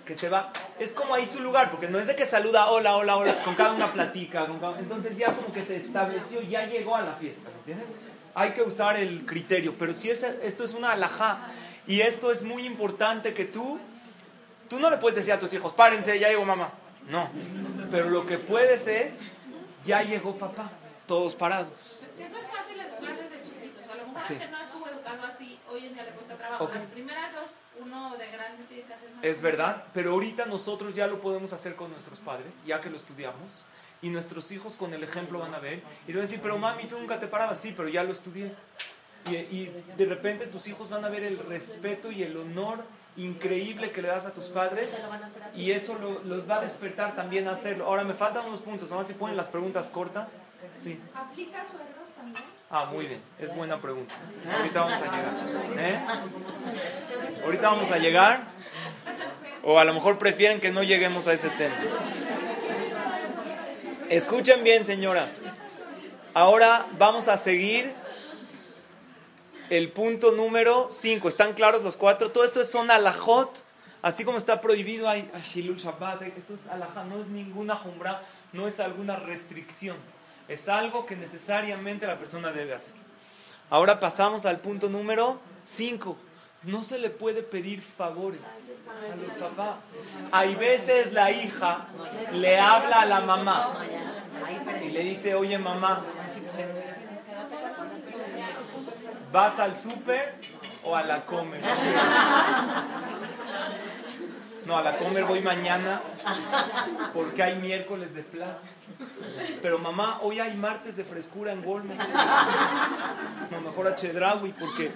que se va, es como ahí su lugar, porque no es de que saluda hola, hola, hola, con cada una platica, con cada- entonces ya como que se estableció, ya llegó a la fiesta, ¿me entiendes? Hay que usar el criterio, pero si es, esto es una alajá, y esto es muy importante que tú, tú no le puedes decir a tus hijos, párense, ya llegó mamá, no, pero lo que puedes es, ya llegó papá, todos parados. Que eso es fácil educar desde chiquitos. A lo mejor Sí. que no estuvo educando así, hoy en día le cuesta trabajo. Ok. Las primeras dos, uno de grande tiene que hacer más. Es verdad, pero ahorita nosotros ya lo podemos hacer con nuestros padres, ya que lo estudiamos, y nuestros hijos con el ejemplo van a ver, y te van a decir, pero mami, tú nunca te parabas, sí, pero ya lo estudié. Y, y de repente tus hijos van a ver el respeto y el honor increíble que le das a tus padres, y eso lo- los va a despertar también a hacerlo. Ahora me faltan unos puntos, nomás si ponen las preguntas cortas. Sí. ¿Aplica suegros también? Ah, muy bien, es buena pregunta. Ahorita vamos a llegar. ¿eh? Ahorita vamos a llegar. O a lo mejor prefieren que no lleguemos a ese tema. Escuchen bien, señora. Ahora vamos a seguir el punto número 5. ¿Están claros los cuatro? Todo esto son alajot. Así como está prohibido, hay Shilul Shabbat. Esto es alajá, no es ninguna jumbra. no es alguna restricción, es algo que necesariamente la persona debe hacer. Ahora pasamos al punto número 5. No se le puede pedir favores a los papás. Hay veces la hija le habla a la mamá y le dice, oye mamá, ¿vas al súper o a la comer? No, a la comer voy mañana porque hay miércoles de plaza. Pero mamá, hoy hay martes de frescura en Walmart. No, mejor a Chedraui porque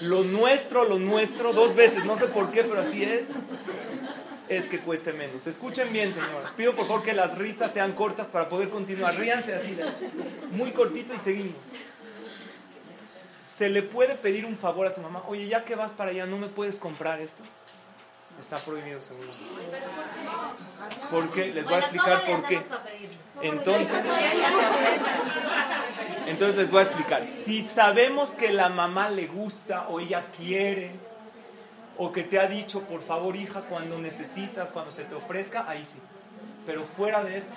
lo nuestro, lo nuestro, dos veces, no sé por qué, pero así es, es que cueste menos. Escuchen bien, señores. Pido por favor que las risas sean cortas para poder continuar. Ríanse así, muy cortito y seguimos. ¿Se le puede pedir un favor a tu mamá? Oye, ya que vas para allá, ¿no me puedes comprar esto? Está prohibido seguro. ¿Por qué? Les voy a explicar por qué. Entonces, entonces les voy a explicar. Si sabemos que la mamá le gusta o ella quiere o que te ha dicho, por favor hija, cuando necesitas, cuando se te ofrezca, ahí sí. Pero fuera de eso,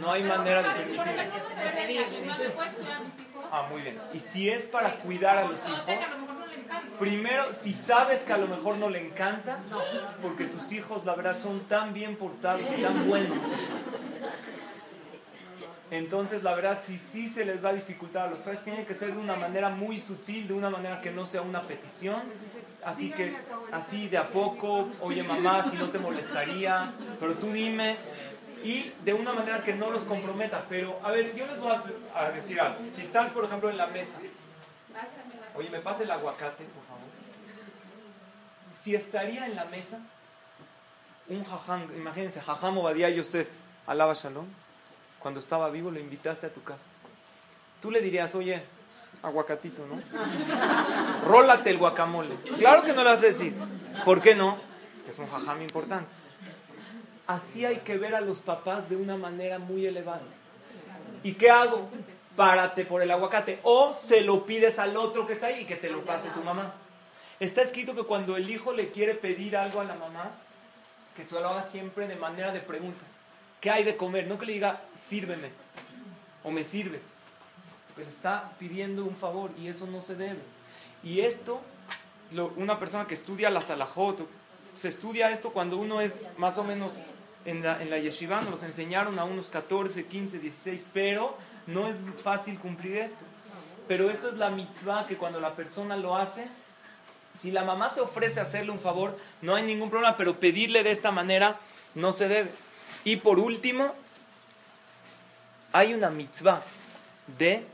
no hay manera de permitir. Ah, muy bien. Y si es para cuidar a los hijos, primero, si sabes que a lo mejor no le encanta, porque tus hijos, la verdad, son tan bien portados y tan buenos. Entonces, la verdad, si sí se les va a dificultar a los padres, tiene que ser de una manera muy sutil, de una manera que no sea una petición. Así que, así de a poco, oye mamá, si no te molestaría, pero tú dime, y de una manera que no los comprometa. Pero, a ver, yo les voy a, decir algo. Si estás, por ejemplo, en la mesa, oye, me pasa el aguacate, por favor. Si estaría en la mesa un jajam, imagínense, jajam Obadiah Yosef, alaba shalom, cuando estaba vivo lo invitaste a tu casa. Tú le dirías, oye, aguacatito, ¿no? Rólate el guacamole. Claro que no le vas a decir. ¿Por qué no? Es un jajam importante. Así hay que ver a los papás de una manera muy elevada. ¿Y qué hago? Párate por el aguacate. O se lo pides al otro que está ahí y que te lo pase tu mamá. Está escrito que cuando el hijo le quiere pedir algo a la mamá, que se lo haga siempre de manera de pregunta. ¿Qué hay de comer? No que le diga, sírveme o me sirves. Pero está pidiendo un favor y eso no se debe. Y esto, una persona que estudia la salahot, se estudia esto cuando uno es más o menos en la, en nos enseñaron a unos 14, 15, 16, pero no es fácil cumplir esto. Pero esto es la mitzvah que cuando la persona lo hace, si la mamá se ofrece a hacerle un favor, no hay ningún problema, pero pedirle de esta manera no se debe. Y por último, hay una mitzvah de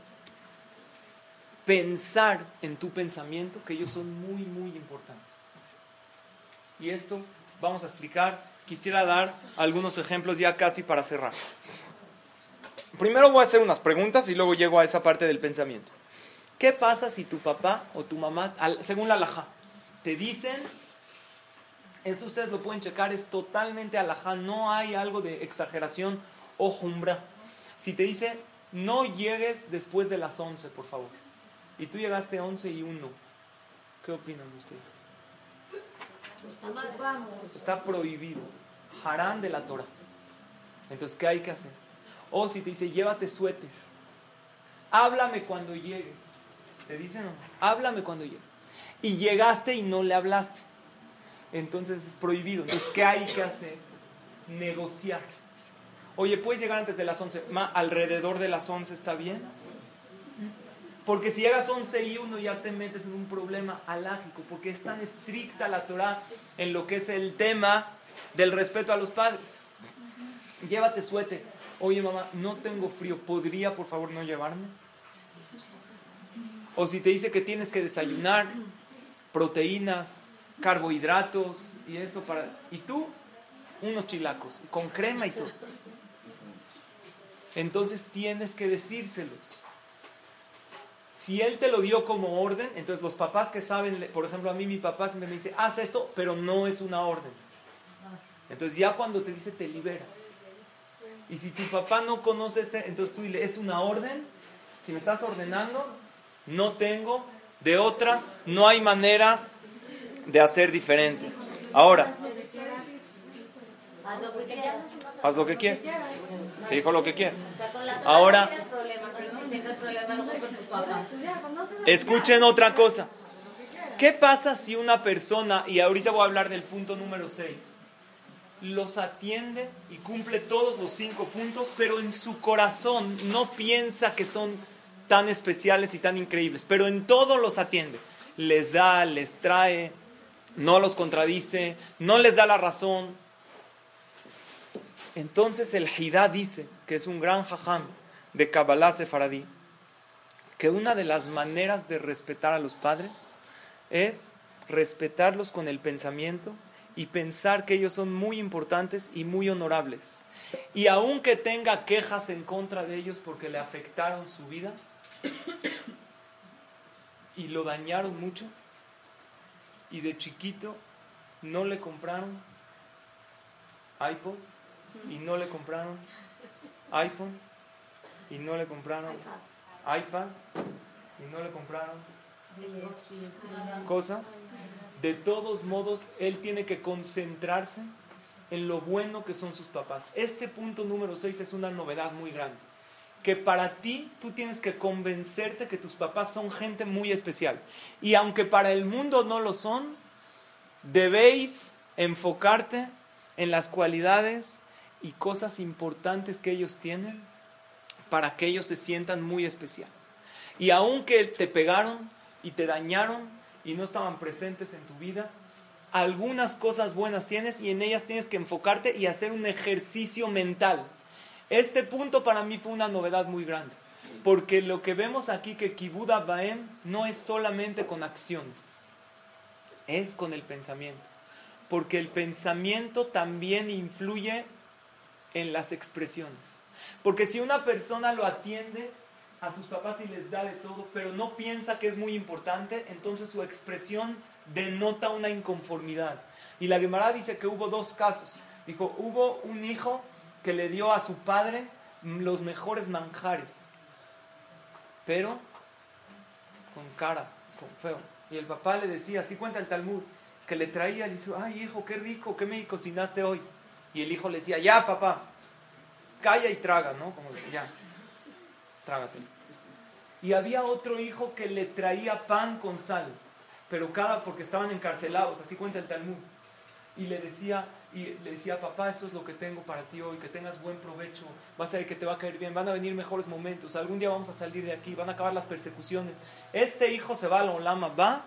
pensar en tu pensamiento, que ellos son muy, muy importantes. Y esto vamos a explicar. Quisiera dar algunos ejemplos ya casi para cerrar. Primero voy a hacer unas preguntas y luego llego a esa parte del pensamiento. ¿Qué pasa si tu papá o tu mamá, según la alajá, te dicen, esto ustedes lo pueden checar, es totalmente alajá, no hay algo de exageración o jumbra. Si te dice, no llegues después de las 11, por favor, y tú llegaste a 11 y 1, ¿qué opinan ustedes? Está prohibido. Harán de la Torah. Entonces, ¿qué hay que hacer? O si te dice, llévate suéter. Háblame cuando llegues. Te dicen, no, háblame cuando llegues. Y llegaste y no le hablaste. Entonces es prohibido. Entonces, ¿qué hay que hacer? Negociar. Oye, ¿puedes llegar antes de las 11? Ma, alrededor de las 11 está bien. Porque si llegas 11 y 1 ya te metes en un problema alágico, porque es tan estricta la Torah en lo que es el tema del respeto a los padres. Llévate suéter. Oye mamá, no tengo frío, ¿podría por favor no llevarme? O si te dice que tienes que desayunar proteínas, carbohidratos y esto para... Y tú, unos chilacos, con crema y todo. Entonces tienes que decírselos. Si él te lo dio como orden, entonces los papás que saben, por ejemplo, a mí mi papá siempre me dice, haz esto, pero no es una orden. Entonces ya cuando te dice, te libera. Y si tu papá no conoce este, entonces tú dile, es una orden. Si me estás ordenando, no tengo de otra, no hay manera de hacer diferente. Ahora, haz lo que quieras. Te dijo lo que quieras. Ahora-. Escuchen otra cosa. ¿Qué pasa si una persona, y ahorita voy a hablar del punto número 6, los atiende y cumple todos los cinco puntos, pero en su corazón no piensa que son tan especiales y tan increíbles, pero en todo los atiende. Les da, les trae, no los contradice, no les da la razón. Entonces el Hidá dice, que es un gran jajam de Kabbalah Sefaradí, que una de las maneras de respetar a los padres es respetarlos con el pensamiento y pensar que ellos son muy importantes y muy honorables. Y aunque tenga quejas en contra de ellos porque le afectaron su vida y lo dañaron mucho y de chiquito no le compraron iPod y no le compraron iPhone y no le compraron iPad y no le compraron cosas, de todos modos, él tiene que concentrarse en lo bueno que son sus papás. Este punto número 6 es una novedad muy grande. Que para ti tú tienes que convencerte que tus papás son gente muy especial. Y aunque para el mundo no lo son, debéis enfocarte en las cualidades y cosas importantes que ellos tienen para que ellos se sientan muy especial. Y aunque te pegaron y te dañaron y no estaban presentes en tu vida, algunas cosas buenas tienes y en ellas tienes que enfocarte y hacer un ejercicio mental. Este punto para mí fue una novedad muy grande, porque lo que vemos aquí que Kibuda Baem no es solamente con acciones, es con el pensamiento, porque el pensamiento también influye en las expresiones. Porque si una persona lo atiende a sus papás y les da de todo, pero no piensa que es muy importante, entonces su expresión denota una inconformidad. Y la Gemara dice que hubo dos casos. Dijo, hubo un hijo que le dio a su padre los mejores manjares, pero con cara, con feo. Y el papá le decía, así cuenta el Talmud, que le traía, le dice, ay hijo, qué rico, ¿qué me cocinaste hoy? Y el hijo le decía, ya papá, calla y traga, ¿no? Como ya, trágate. Y había otro hijo que le traía pan con sal, pero cada, porque estaban encarcelados, así cuenta el Talmud. Y le decía, y le decía, papá, esto es lo que tengo para ti hoy, que tengas buen provecho, vas a ver que te va a caer bien, van a venir mejores momentos, algún día vamos a salir de aquí, van a acabar las persecuciones. Este hijo se va a la Olama, va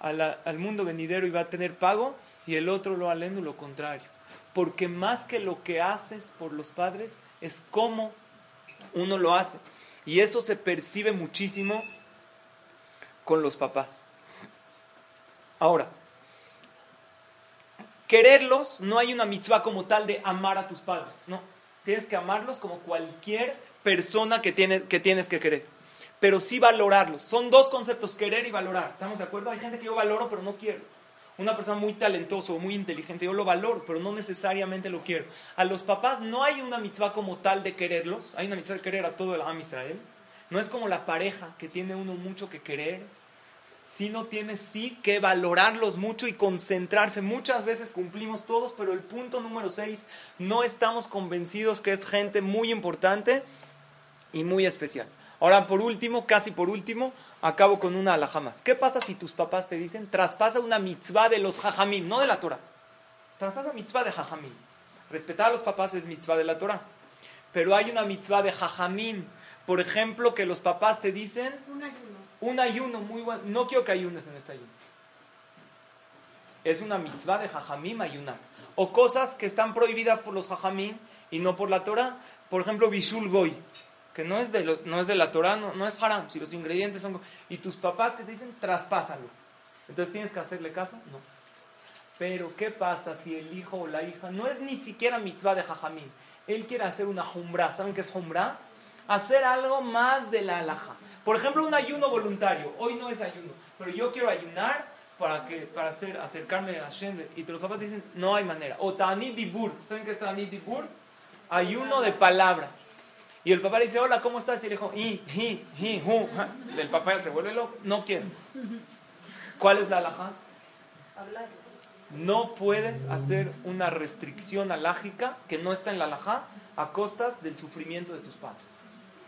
a la- al mundo venidero y va a tener pago, y el otro lo aleno lo contrario. Porque más que lo que haces por los padres, es cómo uno lo hace. Y eso se percibe muchísimo con los papás. Ahora, quererlos, no hay una mitzvah como tal de amar a tus padres, no. Tienes que amarlos como cualquier persona que, que tienes que querer. Pero sí valorarlos. Son dos conceptos, querer y valorar. ¿Estamos de acuerdo? Hay gente que yo valoro, pero no quiero. Una persona muy talentosa o muy inteligente, yo lo valoro, pero no necesariamente lo quiero. A los papás no hay una mitzvah como tal de quererlos. Hay una mitzvah de querer a todo el Am Israel. No es como la pareja que tiene uno mucho que querer sino tiene sí que valorarlos mucho y concentrarse. Muchas veces cumplimos todos, pero el punto número 6, no estamos convencidos que es gente muy importante y muy especial. Ahora, por último, casi por último, acabo con una alhaja más. ¿Qué pasa si tus papás te dicen, traspasa una mitzvah de los jajamim, no de la Torah? Traspasa mitzvah de jajamim. Respetar a los papás es mitzvah de la Torah. Pero hay una mitzvah de jajamim. Por ejemplo, que los papás te dicen, Un ayuno. un ayuno muy bueno. No quiero que ayunes en este ayuno. Es una mitzvah de jajamim ayunar. O cosas que están prohibidas por los jajamim y no por la Torah. Por ejemplo, bishul goy, que no es de, lo- no es de la Torah, no, no es haram, si los ingredientes son... Y tus papás que te dicen, traspásalo. Entonces, ¿tienes que hacerle caso? No. Pero, ¿qué pasa si el hijo o la hija no es ni siquiera mitzvah de jajamim? Él quiere hacer una jumbra. ¿Saben qué es jumbra? Hacer algo más de la alhaja. Por ejemplo, un ayuno voluntario. Hoy no es ayuno, pero yo quiero ayunar para, que, para hacer, acercarme a Hashem. Y los papás dicen, no hay manera. O ta'anit dibur. ¿Saben qué es ta'anit dibur? Ayuno de palabra. Y el papá le dice, hola, ¿cómo estás? Y el hijo, "I, hi, hi, hu". El papá ya se vuelve loco. No quiere. ¿Cuál es la alhaja? No puedes hacer una restricción alágica que no está en la alajá a costas del sufrimiento de tus padres.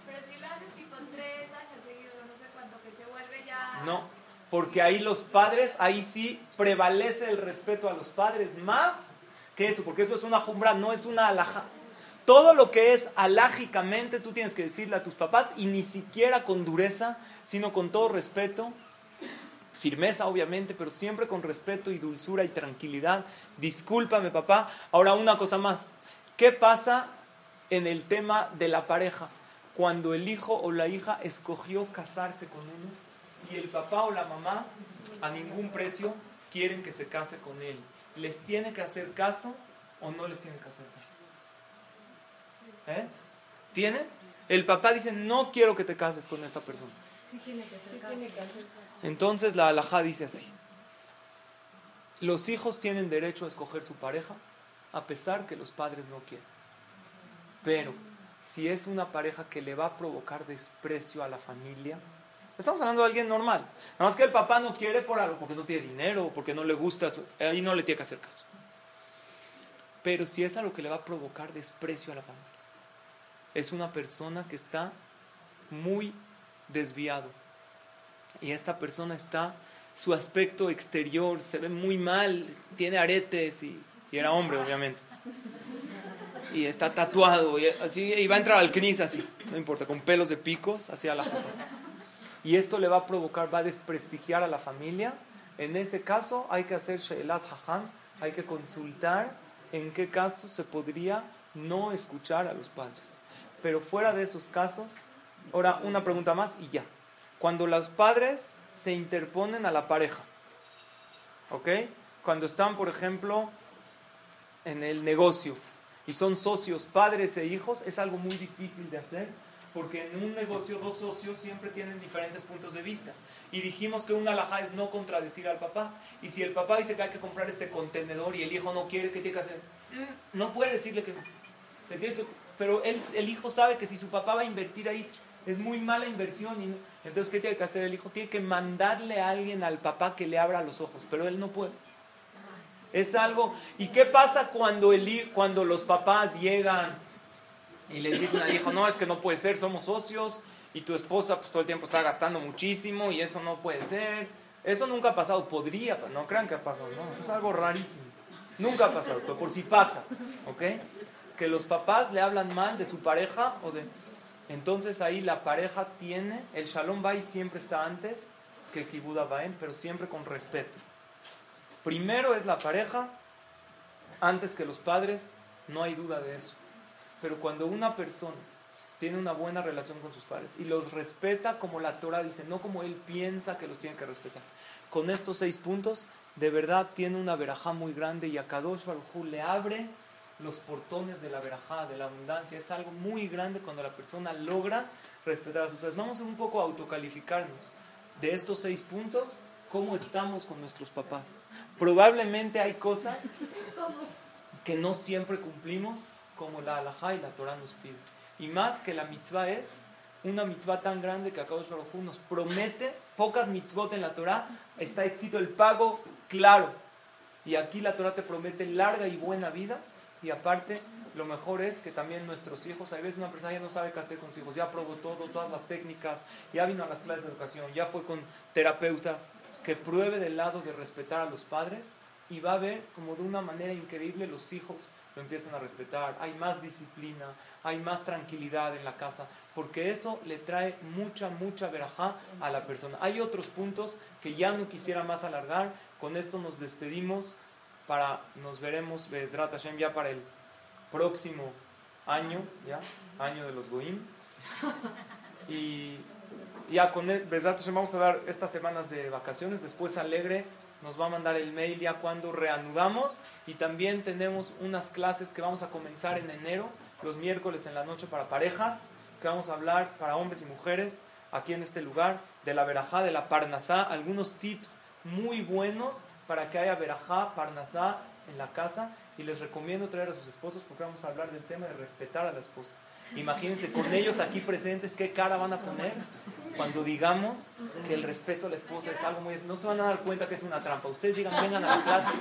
Pero si lo haces tipo tres años seguidos, no sé cuánto, que se vuelve ya... No, porque ahí los padres, ahí sí prevalece el respeto a los padres más que eso, porque eso es una jumbra, no es una alajá. Todo lo que es alágicamente tú tienes que decirle a tus papás y ni siquiera con dureza, sino con todo respeto, firmeza obviamente, pero siempre con respeto y dulzura y tranquilidad. Discúlpame papá. Ahora una cosa más, ¿qué pasa en el tema de la pareja? Cuando el hijo o la hija escogió casarse con uno y el papá o la mamá a ningún precio quieren que se case con él. ¿Les tiene que hacer caso o no les tiene que hacer caso? ¿Eh? ¿Tiene? El papá dice, no quiero que te cases con esta persona. Sí tiene que ser. Entonces la alajá dice así. Los hijos tienen derecho a escoger su pareja a pesar que los padres no quieren. Pero si es una pareja que le va a provocar desprecio a la familia, estamos hablando de alguien normal. Nada más que el papá no quiere por algo, porque no tiene dinero, porque no le gusta, su- ahí no le tiene que hacer caso. Pero si es algo que le va a provocar desprecio a la familia, es una persona que está muy desviado. Y esta persona está, su aspecto exterior se ve muy mal, tiene aretes y, era hombre, obviamente. Y está tatuado, y así, y va a entrar al CNIS así, no importa, con pelos de picos, así a la japa. Y esto le va a provocar, va a desprestigiar a la familia. En ese caso hay que hacer Sheilat Hajan, hay que consultar en qué caso se podría no escuchar a los padres. Pero fuera de esos casos, ahora una pregunta más y ya. Cuando los padres se interponen a la pareja, ¿ok? Cuando están, por ejemplo, en el negocio y son socios, padres e hijos, es algo muy difícil de hacer porque en un negocio dos socios siempre tienen diferentes puntos de vista. Y dijimos que una alhaja es no contradecir al papá. Y si el papá dice que hay que comprar este contenedor y el hijo no quiere, ¿qué tiene que hacer? Mm, No puede decirle que no. Se tiene que- pero él, el hijo sabe que si su papá va a invertir ahí, es muy mala inversión. Y entonces, ¿qué tiene que hacer el hijo? Tiene que mandarle a alguien al papá que le abra los ojos, pero él no puede. Es algo. ¿Y qué pasa cuando, el, cuando los papás llegan y les dicen al hijo, no, es que no puede ser, somos socios y tu esposa pues todo el tiempo está gastando muchísimo y eso no puede ser? Eso nunca ha pasado, podría, no crean que ha pasado, no, es algo rarísimo. Nunca ha pasado, pero por si pasa, ¿ok? Que los papás le hablan mal de su pareja o de... Entonces ahí la pareja tiene, el Shalom Bait siempre está antes que Kibuda Baen, pero siempre con respeto. Primero es la pareja, antes que los padres, no hay duda de eso. Pero cuando una persona tiene una buena relación con sus padres y los respeta como la Torah dice, no como él piensa que los tiene que respetar. Con estos seis puntos, de verdad tiene una verajá muy grande y a Kadosh Baruj le abre los portones de la verajá, de la abundancia. Es algo muy grande cuando la persona logra respetar a sus padres. Vamos a un poco a autocalificarnos de estos seis puntos, cómo estamos con nuestros papás. Probablemente hay cosas que no siempre cumplimos, como la halajá y la Torah nos pide. Y más que la mitzvah es una mitzvah tan grande que Akadosh Baruj Hu nos promete, pocas mitzvot en la Torah, está escrito el pago claro. Y aquí la Torah te promete larga y buena vida. Y aparte, lo mejor es que también nuestros hijos, a veces una persona ya no sabe qué hacer con sus hijos, ya probó todo, todas las técnicas, ya vino a las clases de educación, ya fue con terapeutas, que pruebe del lado de respetar a los padres y va a ver como de una manera increíble los hijos lo empiezan a respetar, hay más disciplina, hay más tranquilidad en la casa, porque eso le trae mucha, mucha verajá a la persona. Hay otros puntos que ya no quisiera más alargar, con esto nos despedimos, para, nos veremos, Bezrat Hashem, ya para el próximo año, ya, año de los Goim, y ya con Bezrat Hashem vamos a dar estas semanas de vacaciones, después Alegre nos va a mandar el mail ya cuando reanudamos. Y también tenemos unas clases que vamos a comenzar en enero, los miércoles en la noche para parejas, que vamos a hablar para hombres y mujeres aquí en este lugar, de la verajá, de la parnasá, algunos tips muy buenos para que haya verajá, parnasá en la casa y les recomiendo traer a sus esposos porque vamos a hablar del tema de respetar a la esposa. Imagínense con ellos aquí presentes qué cara van a poner. Cuando digamos que el respeto a la esposa es algo muy... No se van a dar cuenta que es una trampa. Ustedes digan, vengan a la clase,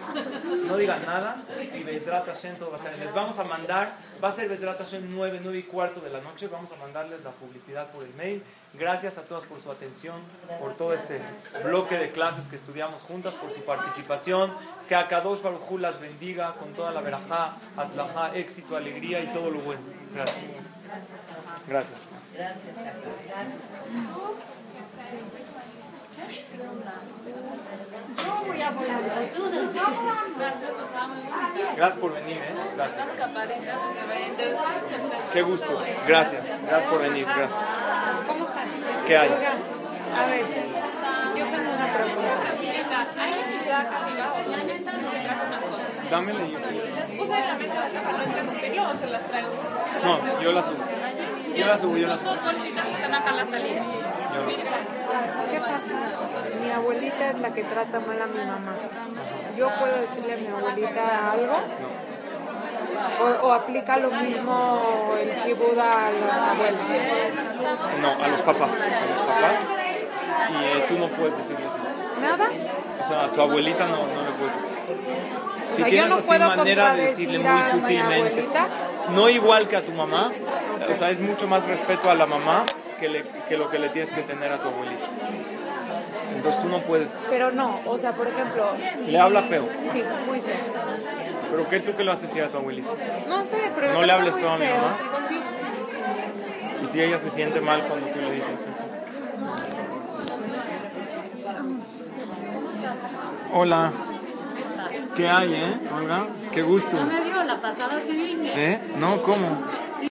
no digan nada y Bezrat Hashem todo va a estar. Les vamos a mandar, va a ser Bezrat Hashem 9, 9 y cuarto de la noche, vamos a mandarles la publicidad por el mail. Gracias a todas por su atención, por todo este bloque de clases que estudiamos juntas, por su participación. Que a Kadosh las bendiga con toda la verajá, atlajá, éxito, alegría y todo lo bueno. Gracias. Gracias. Gracias por venir, ¿eh? Gracias. Qué gusto. Gracias. Gracias por venir. Gracias. ¿Cómo están? ¿Qué hay? A ver, yo tengo una pregunta. ¿Alguien quizá arriba o dónde se trajo puse en la mesa para no estar yo o se las traigo? No, yo las subo. Yo las subo, yo las Son subo. dos bolsitas que están acá a la salida. ¿Qué pasa? Mi abuelita es la que trata mal a mi mamá. ¿Yo puedo decirle a mi abuelita algo? O, o aplica lo mismo el kibuda a los abuelos? No, a los papás. A los papás. Y eh, tú no puedes decirles nada. ¿Nada? O sea, a tu abuelita no, no le puedes decir. O Si sea, tienes no así manera de decirle muy sutilmente, no igual que a tu mamá, o sea, es mucho más respeto a la mamá que, le- que lo que le tienes que tener a tu abuelita. Entonces tú no puedes. Pero no, o sea, por ejemplo... si- Le habla feo. Sí, muy feo. ¿Pero qué tú le vas a decir a tu abuelita? No sé, pero... ¿No le hables tú a mi mamá? Sí. Y si ella se siente mal cuando tú le dices eso. Hola. ¿Qué hay, eh, Olga? Qué gusto. me vio la pasada sí vine. ¿Eh? No, ¿cómo?